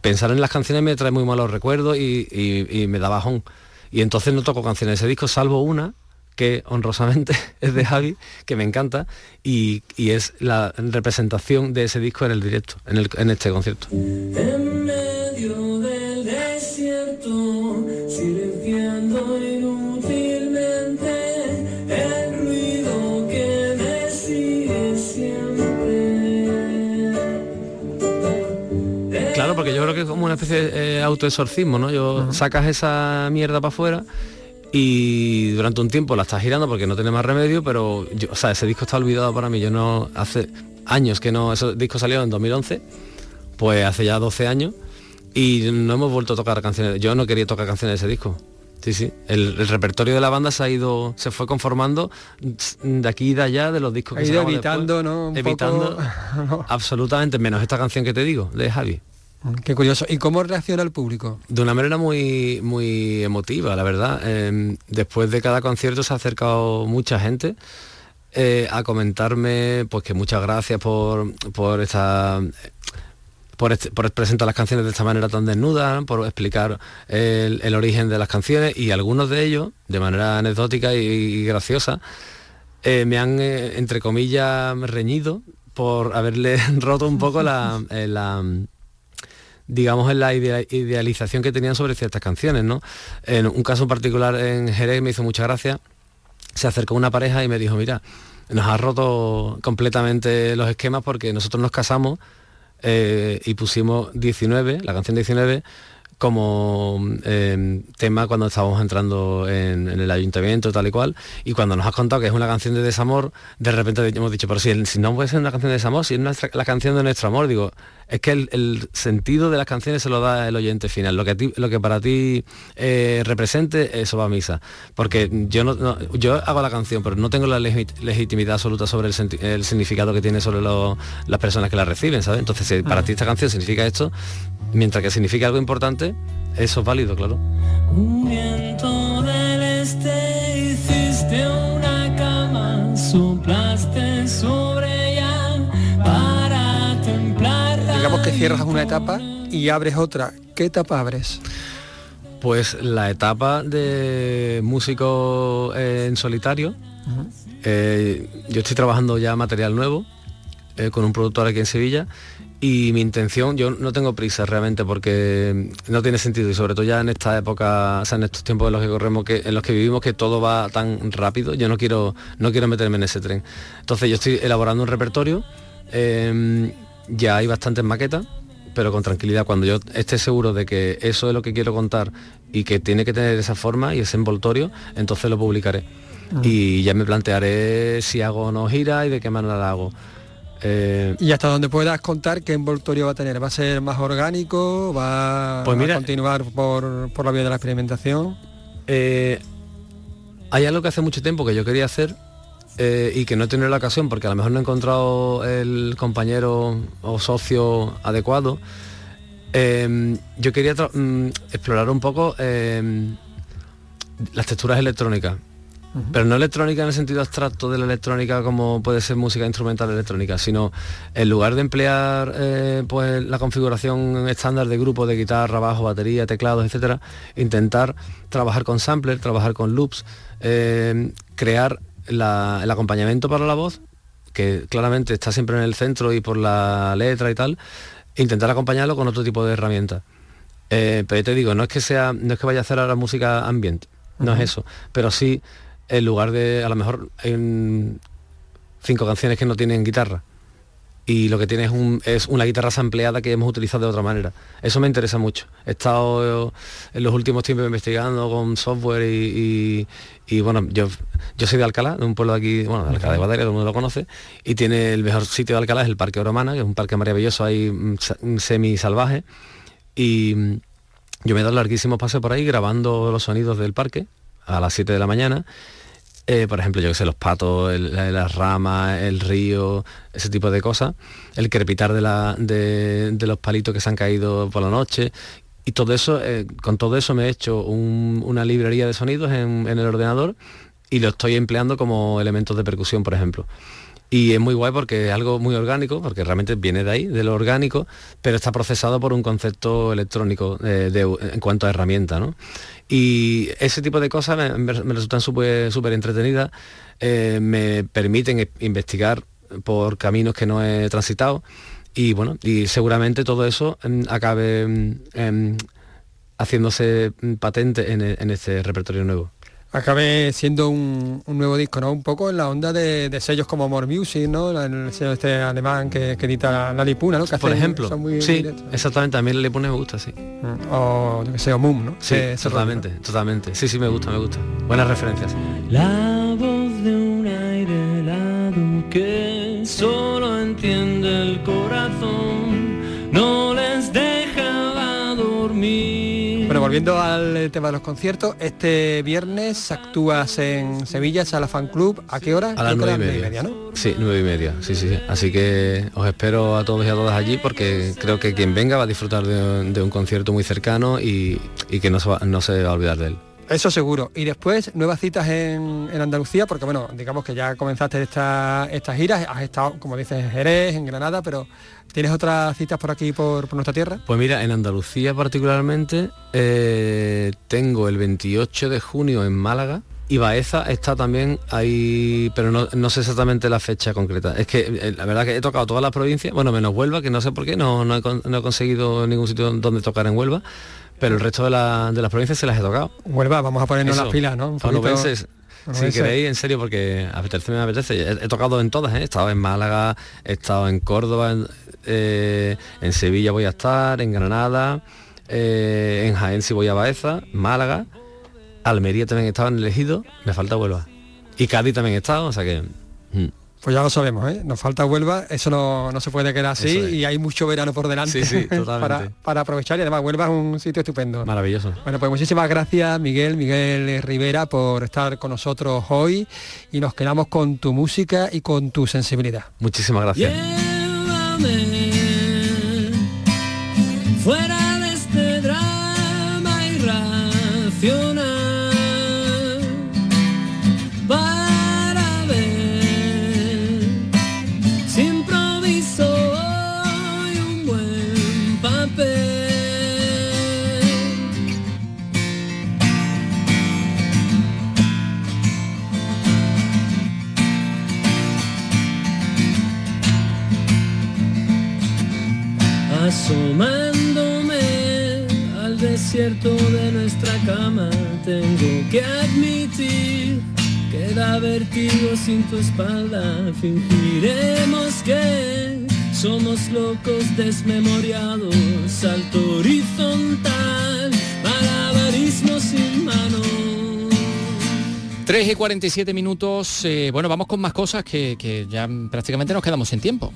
pensar en las canciones me trae muy malos recuerdos y, me da bajón. Y entonces no toco canciones de ese disco, salvo una que honrosamente es de Javi, que me encanta, y, es la representación de ese disco en el directo, en este concierto. Como una especie de eh, autoexorcismo, ¿no? Yo sacas esa mierda para afuera y durante un tiempo la estás girando porque no tiene más remedio, pero yo, o sea, ese disco está olvidado para mí. Yo no hace años que no, ese disco salió en 2011, pues hace ya 12 años y no hemos vuelto a tocar canciones. Yo no quería tocar canciones de ese disco. Sí, sí. El, el repertorio de la banda se ha ido, se fue conformando de aquí y de allá de los discos Ha que sacamos evitando, después. ¿no? Un evitando poco- absolutamente, menos esta canción que te digo, de Javi. Qué curioso. ¿Y cómo reacciona el público? De una manera muy, muy emotiva, la verdad. Eh, después de cada concierto se ha acercado mucha gente eh, a comentarme pues que muchas gracias por, por esta por, este- por presentar las canciones de esta manera tan desnuda, por explicar el, origen de las canciones y algunos de ellos, de manera anecdótica y, graciosa, eh, me han, eh, entre comillas, reñido por haberle roto un poco la, la, digamos en la idea- idealización que tenían sobre ciertas canciones, ¿no? En un caso en particular en Jerez me hizo mucha gracia, se acercó una pareja y me dijo, mira, nos ha roto completamente los esquemas porque nosotros nos casamos eh, y pusimos 19, la canción 19, como eh, tema cuando estábamos entrando en, el ayuntamiento tal y cual y cuando nos has contado que es una canción de desamor de repente hemos dicho pero si, si no puede ser una canción de desamor si es la canción de nuestro amor digo es que el, el sentido de las canciones se lo da el oyente final. Lo que a ti- lo que para ti eh, represente eso va a misa. Porque yo no, no- yo hago la canción pero no tengo la legi- legitimidad absoluta sobre el, el significado que tiene sobre lo- las personas que la reciben ¿sabes? entonces si para ti esta canción significa esto mientras que significa algo importante eso es válido claro. Un viento del este cierras una etapa y abres otra. ¿Qué etapa abres? Pues la etapa de músico eh, en solitario. Eh, yo estoy trabajando ya material nuevo eh, con un productor aquí en Sevilla y mi intención, yo no tengo prisa realmente porque no tiene sentido y sobre todo ya en esta época, o sea, en estos tiempos en los que corremos, que, en los que vivimos que todo va tan rápido, yo no quiero, no quiero meterme en ese tren. Entonces yo estoy elaborando un repertorio, eh, ya hay bastantes maquetas, pero con tranquilidad, cuando yo esté seguro de que eso es lo que quiero contar y que tiene que tener esa forma y ese envoltorio, entonces lo publicaré. Y ya me plantearé si hago o no gira y de qué manera la hago. Eh, Y hasta donde puedas contar qué envoltorio va a tener. ¿Va a ser más orgánico? ¿Va Pues mira- a continuar por, por la vía de la experimentación? Eh, hay algo que hace mucho tiempo que yo quería hacer eh, y que no he tenido la ocasión porque a lo mejor no he encontrado el compañero o socio adecuado. Eh, yo quería mm, explorar un poco eh, las texturas electrónicas. Pero no electrónica en el sentido abstracto de la electrónica como puede ser música instrumental electrónica, sino en lugar de emplear eh, pues la configuración estándar de grupo de guitarra, bajo, batería, teclados, etcétera, intentar trabajar con sampler, trabajar con loops, eh, crear la- el acompañamiento para la voz, que claramente está siempre en el centro y por la letra y tal, intentar acompañarlo con otro tipo de herramientas. Eh, pero te digo, no es que sea, no es que vaya a hacer ahora música ambient, no es eso, pero sí en lugar de, a lo mejor hay un- cinco canciones que no tienen guitarra y lo que tiene es, un- es una guitarra sampleada que hemos utilizado de otra manera. Eso me interesa mucho. He estado en los últimos tiempos investigando con software y, bueno, yo, yo soy de Alcalá, de un pueblo de aquí, bueno, de Alcalá de Guadaira, todo el mundo lo conoce, y tiene el mejor sitio de Alcalá, es el Parque Oromana, que es un parque maravilloso ahí mm, sa- semi salvaje, y mm, yo me he dado larguísimos paseos por ahí grabando los sonidos del parque a las 7 de la mañana. Eh, por ejemplo, yo que sé, los patos, las ramas, el río, ese tipo de cosas, el crepitar de, la- de, los palitos que se han caído por la noche. Y todo eso, eh, con todo eso me he hecho un- una librería de sonidos en el ordenador y lo estoy empleando como elementos de percusión, por ejemplo. Y es muy guay porque es algo muy orgánico, porque realmente viene de ahí, de lo orgánico, pero está procesado por un concepto electrónico eh, en cuanto a herramienta. ¿no? Y ese tipo de cosas me, me- resultan súper entretenidas, eh, me permiten investigar por caminos que no he transitado y bueno, y seguramente todo eso mm, acabe mm, em, haciéndose patente en, e- en este repertorio nuevo. Acabe siendo un, nuevo disco, ¿no? Un poco en la onda de, sellos como More Music, ¿no? El sello este alemán que, edita la Lipuna, ¿no? Que Por ejemplo, sí, exactamente, a mí la Lipuna me gusta, sí. Mm, o yo que sé, o Moon, ¿no? Sí, totalmente, totalmente. Sí, sí, me gusta, me gusta. Buenas referencias. La voz de un aire helado que solo entiende el corazón, no les deja dormir bueno, volviendo al tema de los conciertos, este viernes actúas en Sevilla, Sala Fan Club. ¿A qué hora? A las nueve y media. ¿no? Sí, nueve y media, sí, sí, sí. Así que os espero a todos y a todas allí porque creo que quien venga va a disfrutar de, un concierto muy cercano y, que no se, va, no se va a olvidar de él. Eso seguro. Y después, nuevas citas en, Andalucía, porque bueno, digamos que ya comenzaste esta, estas giras, has estado, como dices, en Jerez, en Granada, pero ¿tienes otras citas por aquí, por, nuestra tierra? Pues mira, en Andalucía particularmente, eh, tengo el 28 de junio en Málaga, y Baeza está también ahí, pero no, sé exactamente la fecha concreta. Es que eh, la verdad que he tocado todas las provincias, bueno, menos Huelva, que no sé por qué, no, no, he, no he conseguido ningún sitio donde tocar en Huelva, pero el resto de, las provincias se las he tocado. Huelva, vamos a ponernos las pilas, ¿no? si queréis, en serio, porque apetece me apetece. He, tocado en todas, ¿eh? he estado en Málaga, he estado en Córdoba, en, eh, Sevilla voy a estar, en Granada, eh, en Jaén si voy a Baeza, Málaga, Almería también estaban elegidos, me falta Huelva. Y Cádiz también he estado, o sea que... Mm. Pues ya lo sabemos, ¿eh? nos falta Huelva, eso no, se puede quedar así y hay mucho verano por delante para, para, aprovechar y además Huelva es un sitio estupendo. Maravilloso. Bueno, pues muchísimas gracias Miguel, Miguel Rivera por estar con nosotros hoy y nos quedamos con tu música y con tu sensibilidad. Muchísimas gracias. fuera Asomándome al desierto de nuestra cama, tengo que admitir que da vertigo sin tu espalda. Fingiremos que somos locos desmemoriados, salto horizontal, malabarismo sin mano. 3 y 47 minutos, eh, bueno, vamos con más cosas que, que ya prácticamente nos quedamos sin tiempo.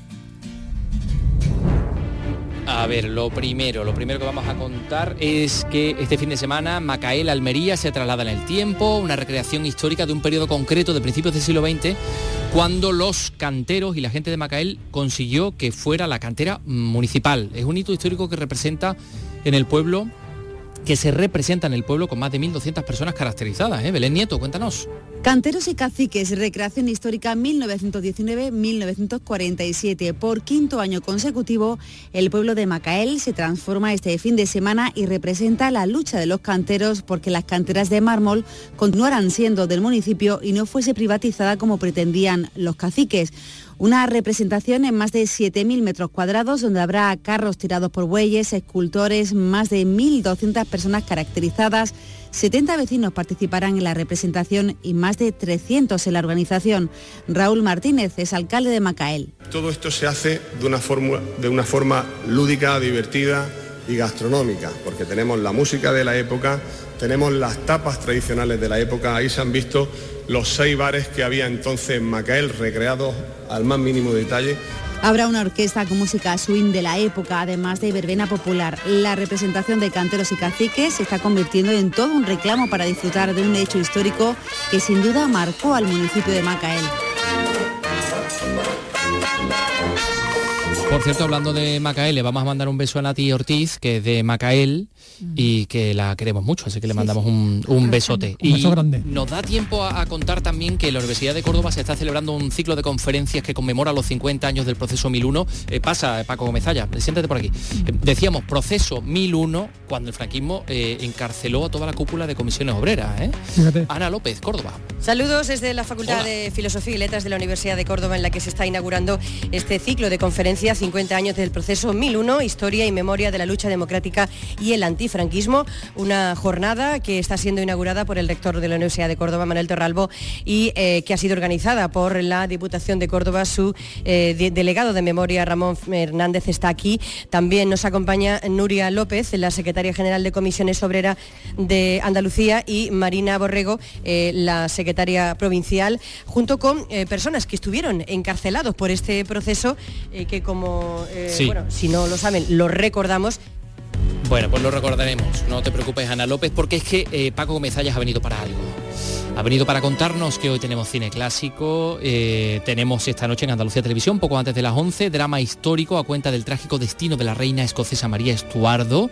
A ver, lo primero, lo primero que vamos a contar es que este fin de semana Macael Almería se traslada en el tiempo, una recreación histórica de un periodo concreto de principios del siglo XX, cuando los canteros y la gente de Macael consiguió que fuera la cantera municipal. Es un hito histórico que representa en el pueblo que se representa en el pueblo con más de 1.200 personas caracterizadas. ¿eh? Belén Nieto, cuéntanos. Canteros y caciques, recreación histórica 1919-1947. Por quinto año consecutivo, el pueblo de Macael se transforma este fin de semana y representa la lucha de los canteros porque las canteras de mármol continuaran siendo del municipio y no fuese privatizada como pretendían los caciques. Una representación en más de 7.000 metros cuadrados donde habrá carros tirados por bueyes, escultores, más de 1.200 personas caracterizadas, 70 vecinos participarán en la representación y más de 300 en la organización. Raúl Martínez es alcalde de Macael. Todo esto se hace de una, forma, de una forma lúdica, divertida y gastronómica, porque tenemos la música de la época, tenemos las tapas tradicionales de la época, ahí se han visto los seis bares que había entonces en Macael recreados al más mínimo detalle. Habrá una orquesta con música swing de la época, además de verbena popular. La representación de canteros y caciques se está convirtiendo en todo un reclamo para disfrutar de un hecho histórico que sin duda marcó al municipio de Macael. Por cierto, hablando de Macael, le vamos a mandar un beso a Nati Ortiz, que es de Macael y que la queremos mucho, así que le mandamos un, besote. Un beso grande. Nos da tiempo a, contar también que la Universidad de Córdoba se está celebrando un ciclo de conferencias que conmemora los 50 años del proceso 1001. Eh, pasa, Paco Gomezalla, siéntate por aquí. Eh, decíamos, proceso 1001, cuando el franquismo eh, encarceló a toda la cúpula de comisiones obreras. Ana López, Córdoba. Saludos desde la Facultad de Filosofía y Letras de la Universidad de Córdoba, en la que se está inaugurando este ciclo de conferencias 50 años del proceso 1001, historia y memoria de la lucha democrática y el antifranquismo, una jornada que está siendo inaugurada por el rector de la Universidad de Córdoba, Manuel Torralbo, y eh, que ha sido organizada por la Diputación de Córdoba. Su eh, delegado de memoria, Ramón Hernández, está aquí. También nos acompaña Nuria López, la secretaria general de Comisiones Obrera de Andalucía, y Marina Borrego, eh, la secretaria provincial, junto con personas que estuvieron encarcelados por este proceso, que como, bueno, si no lo saben, lo recordamos, bueno, pues lo recordaremos. No te preocupes, Ana López, porque es que eh, Paco Gómez ha venido para algo. Ha venido para contarnos que hoy tenemos cine clásico, eh, tenemos esta noche en Andalucía Televisión, poco antes de las 11, drama histórico a cuenta del trágico destino de la reina escocesa María Estuardo,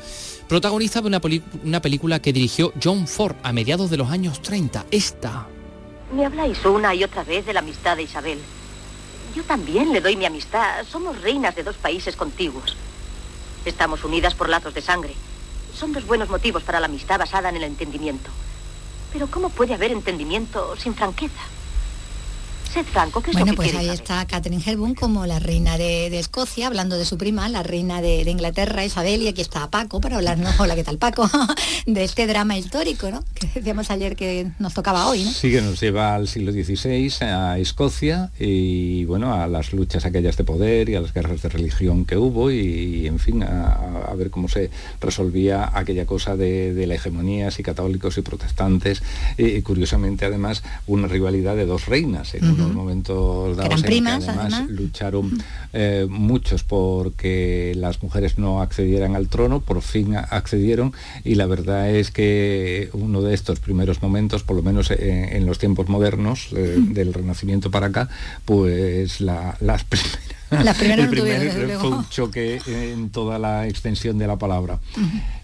protagonista de una película que dirigió John Ford a mediados de los años 30. Esta. Me habláis una y otra vez de la amistad de Isabel. Yo también le doy mi amistad. Somos reinas de dos países contiguos. Estamos unidas por lazos de sangre. Son dos buenos motivos para la amistad basada en el entendimiento. Pero ¿cómo puede haber entendimiento sin franqueza? Sed franco, ¿qué es bueno, lo que pues ahí está Catherine Hepburn como la reina de, Escocia, hablando de su prima, la reina de, Inglaterra, Isabel, y aquí está Paco para hablarnos, hola, ¿qué tal Paco? de este drama histórico, ¿no? Que decíamos ayer que nos tocaba hoy, ¿no? Sí, que nos lleva al siglo XVI, a Escocia, y bueno, a las luchas aquellas de poder y a las guerras de religión que hubo, y, en fin, a, ver cómo se resolvía aquella cosa de, la hegemonía, si católicos y protestantes, y, curiosamente además una rivalidad de dos reinas, unos momentos dados en que además, lucharon eh, muchos porque las mujeres no accedieran al trono, por fin accedieron y la verdad es que uno de estos primeros momentos, por lo menos en, los tiempos modernos, eh, del Renacimiento para acá, pues las primeras la primera el primer fue un choque en toda la extensión de la palabra.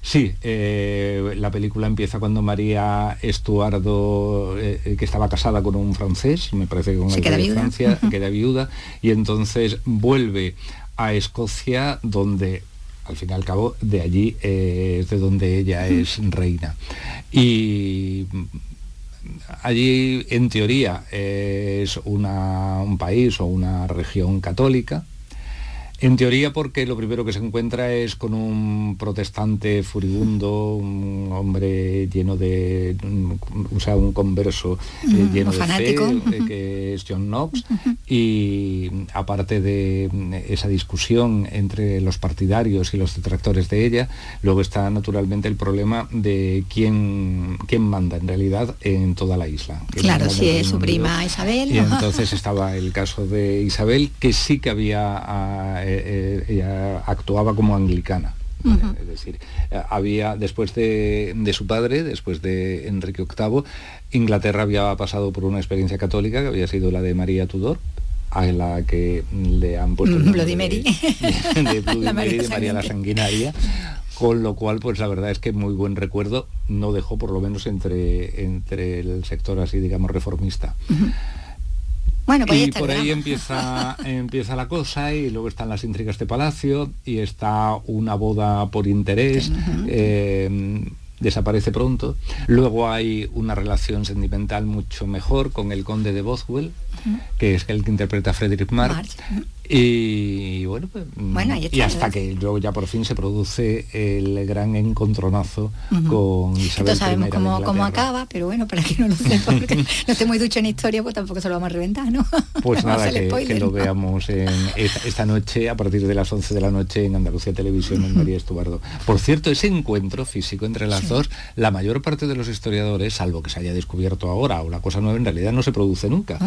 Sí, eh, la película empieza cuando María Estuardo, eh, eh, que estaba casada con un francés, me parece que con el de Francia, queda viuda, y entonces vuelve a Escocia donde al fin y al cabo de allí es de donde ella es reina. Y allí en teoría es un país o una región católica, en teoría porque lo primero que se encuentra es con un protestante furibundo, un hombre lleno de, o sea, un converso eh, lleno de fe, eh, que es John Knox, y aparte de esa discusión entre los partidarios y los detractores de ella, luego está naturalmente el problema de quién, quién manda en realidad en toda la isla. Claro, si es su prima Isabel. Y entonces estaba el caso de Isabel, que sí que había... Ah, eh, ella actuaba como anglicana. Es decir, eh, había, después de, su padre, después de Enrique VIII, Inglaterra había pasado por una experiencia católica que había sido la de María Tudor, a la que le han puesto el Bloody Mary. De, de María la Sanguinaria con lo cual pues la verdad es que muy buen recuerdo no dejó por lo menos entre, entre el sector así digamos reformista. Bueno, pues y por ahí empieza, empieza la cosa y luego están las intrigas de palacio y está una boda por interés. Eh, desaparece pronto. Luego hay una relación sentimental mucho mejor con el conde de Que es el que interpreta a Frederick Marx. Y bueno, pues, y hasta que luego ya por fin se produce el gran encontronazo con Isabel Entonces sabemos cómo, cómo, acaba, pero bueno, para que no lo sepa, porque no esté muy ducho en historia, pues tampoco se lo vamos a reventar, ¿no? Pues nada, que, lo veamos en esta, noche, a partir de las 11 de la noche en Andalucía Televisión, en María Estubardo. Por cierto, ese encuentro físico entre las dos, la mayor parte de los historiadores, salvo que se haya descubierto ahora o la cosa nueva, en realidad no se produce nunca.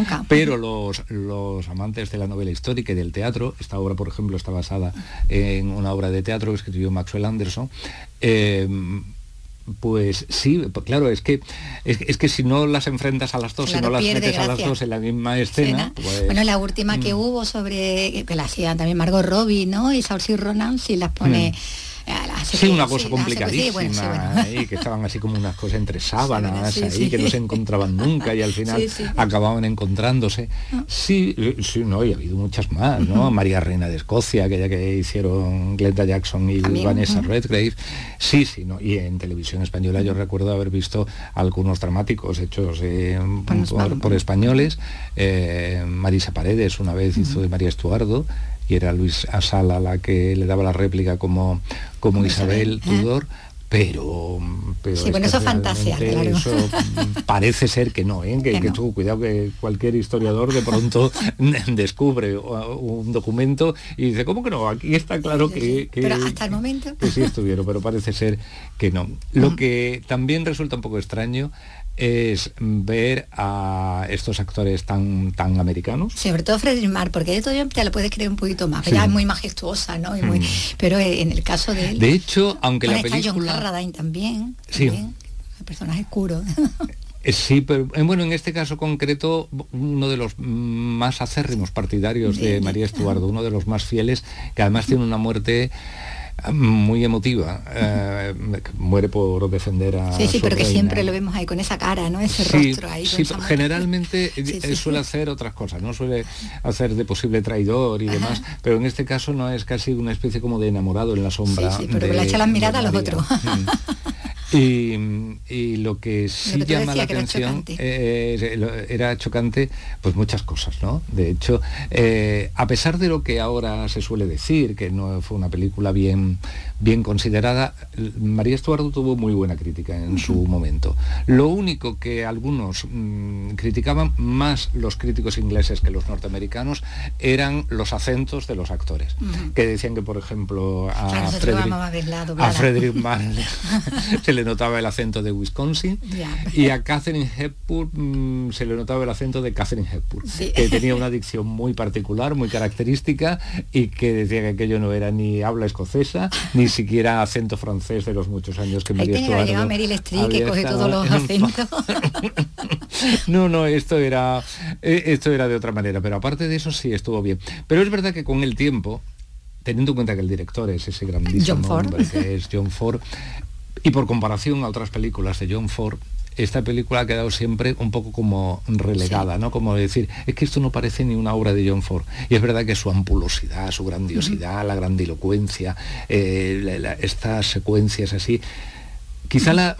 Pero los, los amantes de la novela histórica y del teatro. Esta obra, por ejemplo, está basada en una obra de teatro que escribió Maxwell Anderson. Eh, pues sí, pues claro, es que es, que si no las enfrentas a las dos, si no las metes a las dos en la misma escena, pues, bueno, la última que mm. hubo sobre que la hacía también Margot Robbie, ¿no? Y Saoirse Ronan, si las pone mm. Sí, una cosa complicadísima, que estaban así como unas cosas entre sábanas ahí, que no se encontraban nunca y al final acababan encontrándose. Ah. Sí, sí, no, y ha habido muchas más, ¿no? María Reina de Escocia, aquella que hicieron Glenda Jackson y Vanessa Redgrave. Sí, sí, ¿no? Y en televisión española yo recuerdo haber visto algunos dramáticos hechos eh, por, españoles. Eh, Marisa Paredes una vez hizo de María Estuardo y era Luis Asala la que le daba la réplica como, como Isabel, Tudor pero, pero sí, bueno, eso es fantasía, claro. Eso parece ser que no, ¿eh? que, que, tú, cuidado que cualquier historiador de pronto descubre un documento y dice, ¿cómo que no? Aquí está claro que, que, Pero hasta el momento. Que sí estuvieron, pero parece ser que no. Lo que también resulta un poco extraño es ver a estos actores tan tan americanos. Sobre todo Frederick Marr, porque de todo te lo puedes creer un poquito más. Ella es muy majestuosa, ¿no? Y muy, mm. Pero en el caso de él. De hecho, aunque la película. John Carradine también. Sí. También, el personaje oscuro. Eh, sí, pero eh, bueno, en este caso concreto, uno de los más acérrimos partidarios de María Estuardo, uno de los más fieles, que además tiene una muerte muy emotiva. Eh, muere por defender a. Sí, sí, pero que siempre lo vemos ahí con esa cara, ¿no? Ese rostro ahí. Sí, generalmente suele hacer otras cosas, ¿no? Suele hacer de posible traidor y demás, pero en este caso no es casi una especie como de enamorado en la sombra. Sí, pero le echa las miradas a los otros. Mm. Y, lo que sí llama la atención eh, era chocante, pues muchas cosas, ¿no? De hecho, eh, a pesar de lo que ahora se suele decir, que no fue una película bien, um, bien considerada, María Estuardo tuvo muy buena crítica en su momento. Lo único que algunos mm, criticaban, más los críticos ingleses que los norteamericanos, eran los acentos de los actores, que decían que, por ejemplo, a Frederick, a se le notaba el acento de Wisconsin y a Catherine Hepburn mm, se le notaba el acento de Catherine Hepburn, que tenía una dicción muy particular, muy característica y que decía que aquello no era ni habla escocesa, ni siquiera acento francés de los muchos años que María Estuardo Meryl Streep que coge todos los acentos. no, no, esto era, eh, esto era de otra manera, pero aparte de eso sí estuvo bien. Pero es verdad que con el tiempo, teniendo en cuenta que el director es ese grandísimo hombre que es John Ford, y por comparación a otras películas de John Ford, esta película ha quedado siempre un poco como relegada, ¿no? Como decir, es que esto no parece ni una obra de John Ford. Y es verdad que su ampulosidad, su grandiosidad, la grandilocuencia, eh, estas secuencias así, Quizá la,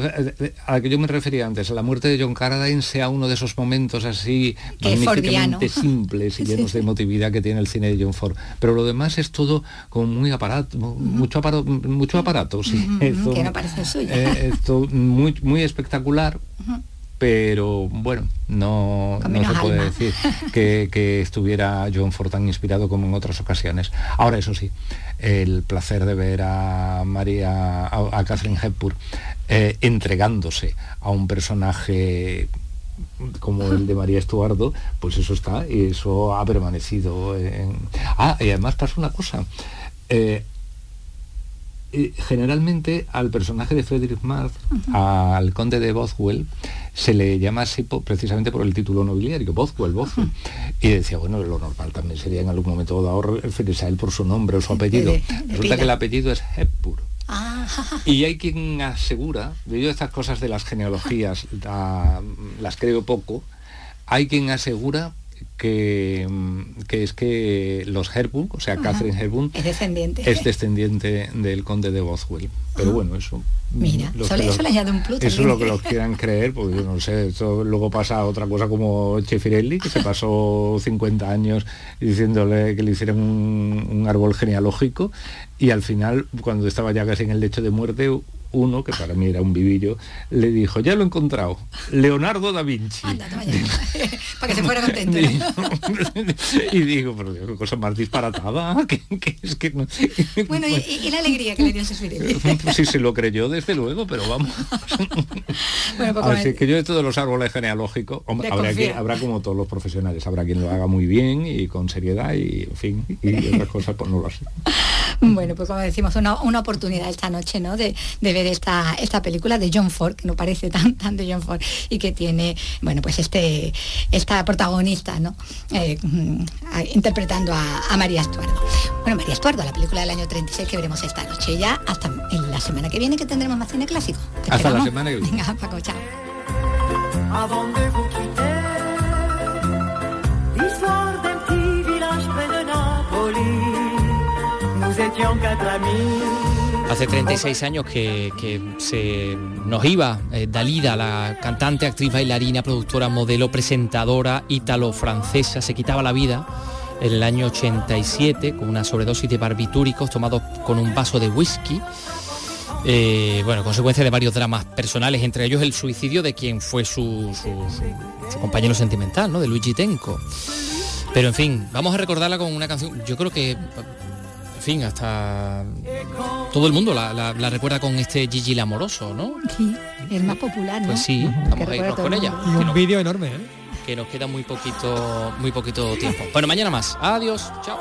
a la que yo me refería antes, a la muerte de John Carradine sea uno de esos momentos así magníficamente simples y llenos de emotividad que tiene el cine de John Ford. Pero lo demás es todo como muy aparato, mucho aparato, mucho aparato, sí. que no parece suyo. Eh, esto muy, muy espectacular. Pero bueno, no, no se puede decir que, que estuviera John Ford tan inspirado como en otras ocasiones. Ahora, eso sí, el placer de ver a María, a, Catherine Hepburn, eh, entregándose a un personaje como el de María Estuardo, pues eso está y eso ha permanecido. En... Ah, y además pasa una cosa. Eh, generalmente al personaje de Frederick Marth, al conde de Bothwell, se le llama así precisamente por el título nobiliario, Bothwell, Bothwell. Y decía, bueno, lo normal también sería en algún momento dado referirse a él por su nombre o su apellido. Resulta que el apellido es Hepburn. Ah. Y hay quien asegura, yo estas cosas de las genealogías las creo poco, hay quien asegura que, que, es que los Herburg, o sea, Catherine Herburg, es descendiente. es descendiente del conde de Bothwell. Pero bueno, eso. Mira, eso, le, añade un plus. Eso es lo que los quieran creer, porque yo no sé, esto luego pasa otra cosa como Chefirelli, que se pasó 50 años diciéndole que le hicieran un, un árbol genealógico y al final, cuando estaba ya casi en el lecho de muerte, uno, que para mí era un vivillo, le dijo, ya lo he encontrado, Leonardo da Vinci. para que se fuera contento. y digo, pero qué cosa más disparatada, que, es que Bueno, y, la alegría que le dio ese Pues sí, se lo creyó, desde luego, pero vamos. bueno, pues Así que yo de todos los árboles genealógicos, habrá, habrá como todos los profesionales, habrá quien lo haga muy bien y con seriedad y, en fin, y otras cosas pues no lo hace. Bueno, pues como decimos, una, una oportunidad esta noche, ¿no? De, de ver esta, esta película de John Ford, que no parece tan, tan de John Ford, y que tiene, bueno, pues este, esta protagonista, ¿no? Eh, mm, interpretando a, María Estuardo. Bueno, María Estuardo, la película del año 36 que veremos esta noche. Ya hasta en la semana que viene que tendremos más cine clásico. Hasta la semana que viene. Venga, Paco, chao. Hace 36 años que, se nos iba eh, Dalida, la cantante, actriz, bailarina, productora, modelo, presentadora ítalo-francesa, se quitaba la vida en el año 87 con una sobredosis de barbitúricos tomados con un vaso de whisky. Eh, bueno, consecuencia de varios dramas personales, entre ellos el suicidio de quien fue su, su- compañero sentimental, ¿no? De Luigi Tenco. Pero en fin, vamos a recordarla con una canción, yo creo que, fin, hasta todo el mundo la, la- la recuerda con este Gigi el amoroso, ¿no? Sí, el más popular, ¿no? Pues sí, vamos a irnos con el ella. Y un vídeo enorme, ¿eh? Que nos queda muy poquito, muy poquito tiempo. Bueno, mañana más. Adiós. Chao.